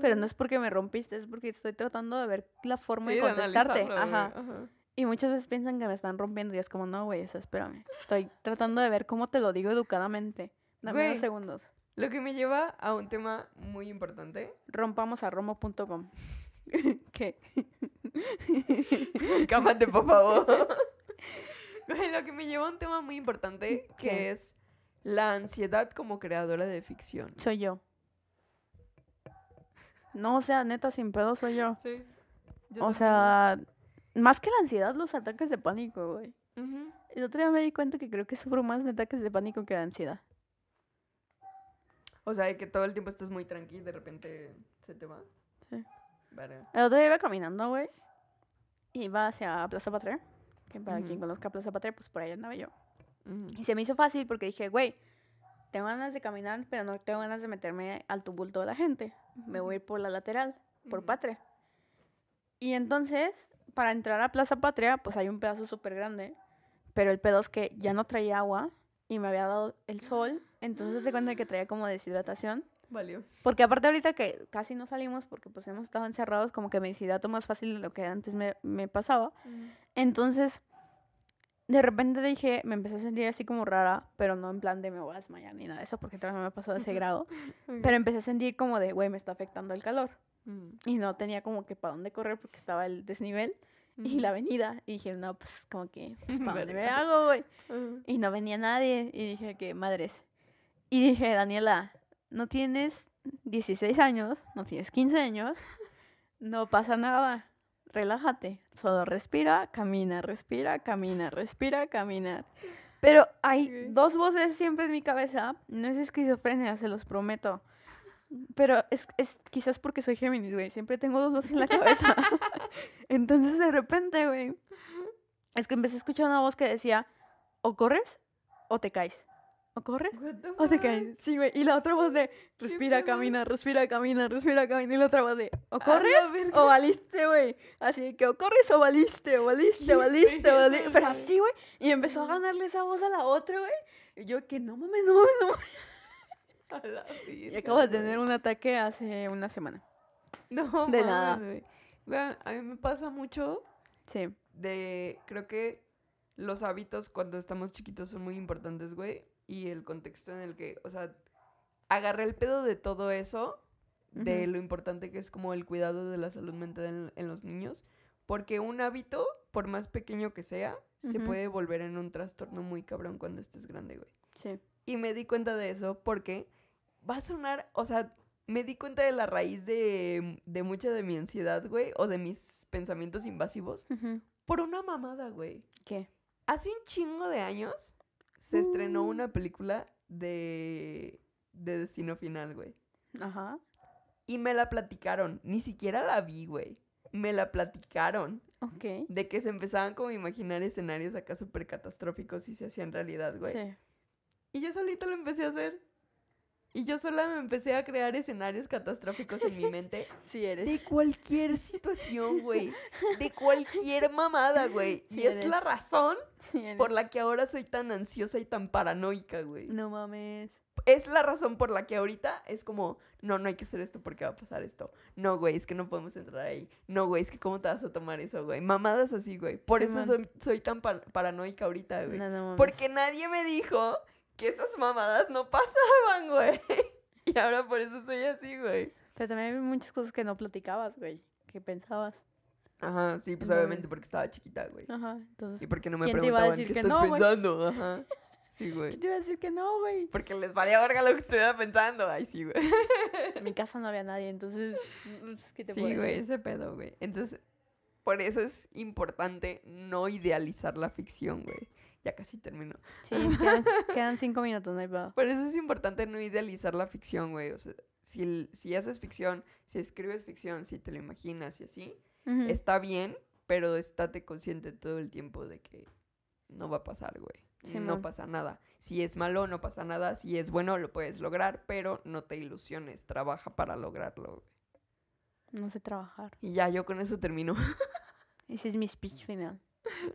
Pero no es porque me rompiste, es porque estoy tratando de ver la forma de contestarte. Ajá. ajá. Y muchas veces piensan que me están rompiendo y es como, no, güey, o sea, espérame. Estoy tratando de ver cómo te lo digo educadamente. Dame Güey. dos segundos. Lo que me lleva a un tema muy importante. Rompamos a romo.com. [laughs] ¿Qué? [laughs] Cámate, por favor. [laughs] Güey, lo que me lleva a un tema muy importante, que ¿Qué? es la ansiedad como creadora de ficción. Soy yo. No, o sea, neta, sin pedo soy yo. Sí. O sea, más que la ansiedad, los ataques de pánico, güey. El otro día me di cuenta que creo que sufro más de ataques de pánico que de ansiedad. O sea, que todo el tiempo estás muy tranquilo y de repente se te va. Sí. Verga. El otro día iba caminando, güey. Iba hacia Plaza Patria. Que para quien conozca Plaza Patria, pues por ahí andaba yo. Y se me hizo fácil porque dije, güey, tengo ganas de caminar, pero no tengo ganas de meterme al tumulto de la gente. Me voy a ir por la lateral, por. Patria. Y entonces, para entrar a Plaza Patria, pues hay un pedazo súper grande. Pero el pedo es que ya no traía agua y me había dado el sol. Entonces se cuenta que traía como deshidratación. Valió. Porque aparte ahorita que casi no salimos porque pues hemos estado encerrados, como que me deshidrato más fácil de lo que antes me, me pasaba. Entonces, de repente dije, me empecé a sentir así como rara, pero no en plan de me voy a desmayar ni nada de eso, porque todavía no me ha pasado ese [laughs] grado. Pero empecé a sentir como de, güey, me está afectando el calor. Ujú. Y no tenía como que para dónde correr porque estaba el desnivel y la avenida. Y dije, no, pues como que, [laughs] pues, ¿para dónde me hago, güey? Y no venía nadie. Y dije, que madres. Y dije, Daniela, no tienes 16 años, no tienes 15 años, no pasa nada. Relájate. Solo respira, camina, respira, camina, respira, camina. Pero hay dos voces siempre en mi cabeza. No es esquizofrenia, se los prometo. Pero es, es quizás porque soy Géminis, güey. Siempre tengo dos voces en la cabeza. [laughs] Entonces, de repente, güey, es que empecé a escuchar una voz que decía, o corres o te caes. O corres o te caes. Sí, güey. Y la otra voz de, respira, camina, respira, camina, respira, camina. Y la otra voz de, o corres o valiste, güey. Así que o corres o valiste, o valiste, valiste, valiste. Pero así, güey. Y empezó a ganarle esa voz a la otra, güey. Y yo que no mames, no mames, no mames. [laughs] A la Y acabo de tener un ataque hace una semana. [laughs] No, de nada. a mí me pasa mucho Sí. de, creo que los hábitos cuando estamos chiquitos son muy importantes, güey. Y el contexto en el que, o sea, agarré el pedo de todo eso, de lo importante que es como el cuidado de la salud mental en, en los niños. Porque un hábito, por más pequeño que sea, se puede volver en un trastorno muy cabrón cuando estés grande, güey. Sí. Y me di cuenta de eso porque va a sonar, o sea, me di cuenta de la raíz de, de mucha de mi ansiedad, güey, o de mis pensamientos invasivos, por una mamada, güey. ¿Qué? Hace un chingo de años se estrenó Uh. una película de, de Destino Final, güey. Ajá. Y me la platicaron, ni siquiera la vi, güey. Me la platicaron Ok. de que se empezaban como a imaginar escenarios acá súper catastróficos y se hacían realidad, güey. Sí. Y yo solita lo empecé a hacer. Y yo sola me empecé a crear escenarios catastróficos en mi mente. [laughs] Sí eres. De cualquier situación, güey. De cualquier mamada, güey. [laughs] Sí y es la razón Sí por la que ahora soy tan ansiosa y tan paranoica, güey. No mames. Es la razón por la que ahorita es como, no, no hay que hacer esto porque va a pasar esto. No, güey, es que no podemos entrar ahí. No, güey, es que cómo te vas a tomar eso, güey. Mamadas así, güey. Por Sí, eso soy, soy tan pa- paranoica ahorita, güey. No, no mames. Porque nadie me dijo que esas mamadas no pasaban, güey. [laughs] Y ahora por eso soy así, güey. Pero también hay muchas cosas que no platicabas, güey. Que pensabas. Ajá, sí, pues No, obviamente porque estaba chiquita, güey. Ajá. Entonces, Y porque no me ¿quién te iba a preguntaban qué estás no, pensando, ajá. Sí, ¿qué [laughs] güey. te iba a decir que no, güey? Porque les valía verga lo que estuviera pensando. Ay, sí, güey. En mi casa no había nadie, entonces, ¿qué te Sí, güey, ese pedo, güey. Entonces, por eso es importante no idealizar la ficción, güey. Ya casi termino. Sí, quedan, [laughs] quedan cinco minutos, no hay pedo. Por eso es importante no idealizar la ficción, güey. O sea, si, si haces ficción, si escribes ficción, si te lo imaginas y así, está bien, pero estate consciente todo el tiempo de que no va a pasar, güey. no Simón. pasa nada. Si es malo, no pasa nada. Si es bueno, lo puedes lograr, pero no te ilusiones. Trabaja para lograrlo, güey. No sé trabajar. Y ya, yo con eso termino. [laughs] Ese es mi speech final.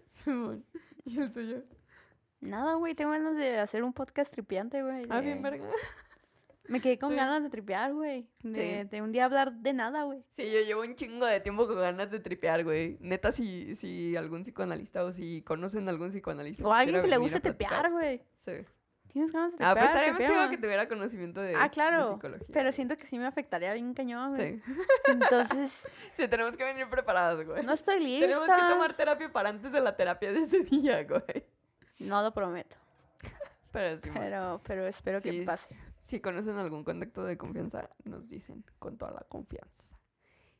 Simón. ¿Y el tuyo? Nada, güey, tengo ganas de hacer un podcast tripiante, güey. Ah, de- bien, verga. Me quedé con Sí. ganas de tripear, güey. De, Sí. de un día hablar de nada, güey. Sí, yo llevo un chingo de tiempo con ganas de tripear, güey. Neta, si, si algún psicoanalista o si conocen algún psicoanalista. O alguien que le guste tripear, güey. Sí. ¿Tienes ganas de Ah, tripear? pues estaría muy chido que tuviera conocimiento de, Ah, de claro. psicología. Pero güey. siento que sí me afectaría bien cañón, güey. Sí. [laughs] Entonces, Sí, tenemos que venir preparados, güey. no estoy lista. Tenemos que tomar terapia para antes de la terapia de ese día, güey. No lo prometo. [laughs] Pero sí. Pero, pero espero Sí, que pase. Si conocen algún contacto de confianza, nos dicen con toda la confianza.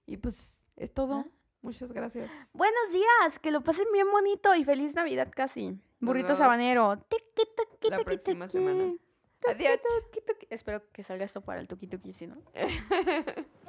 Y pues es todo. Ah. Muchas gracias. Buenos días, que lo pasen bien bonito y feliz Navidad casi. Burrito sabanero. Tiqui, tiqui, la próxima semana. Adiós. Espero que salga esto para el tuki tuki, si no. [laughs]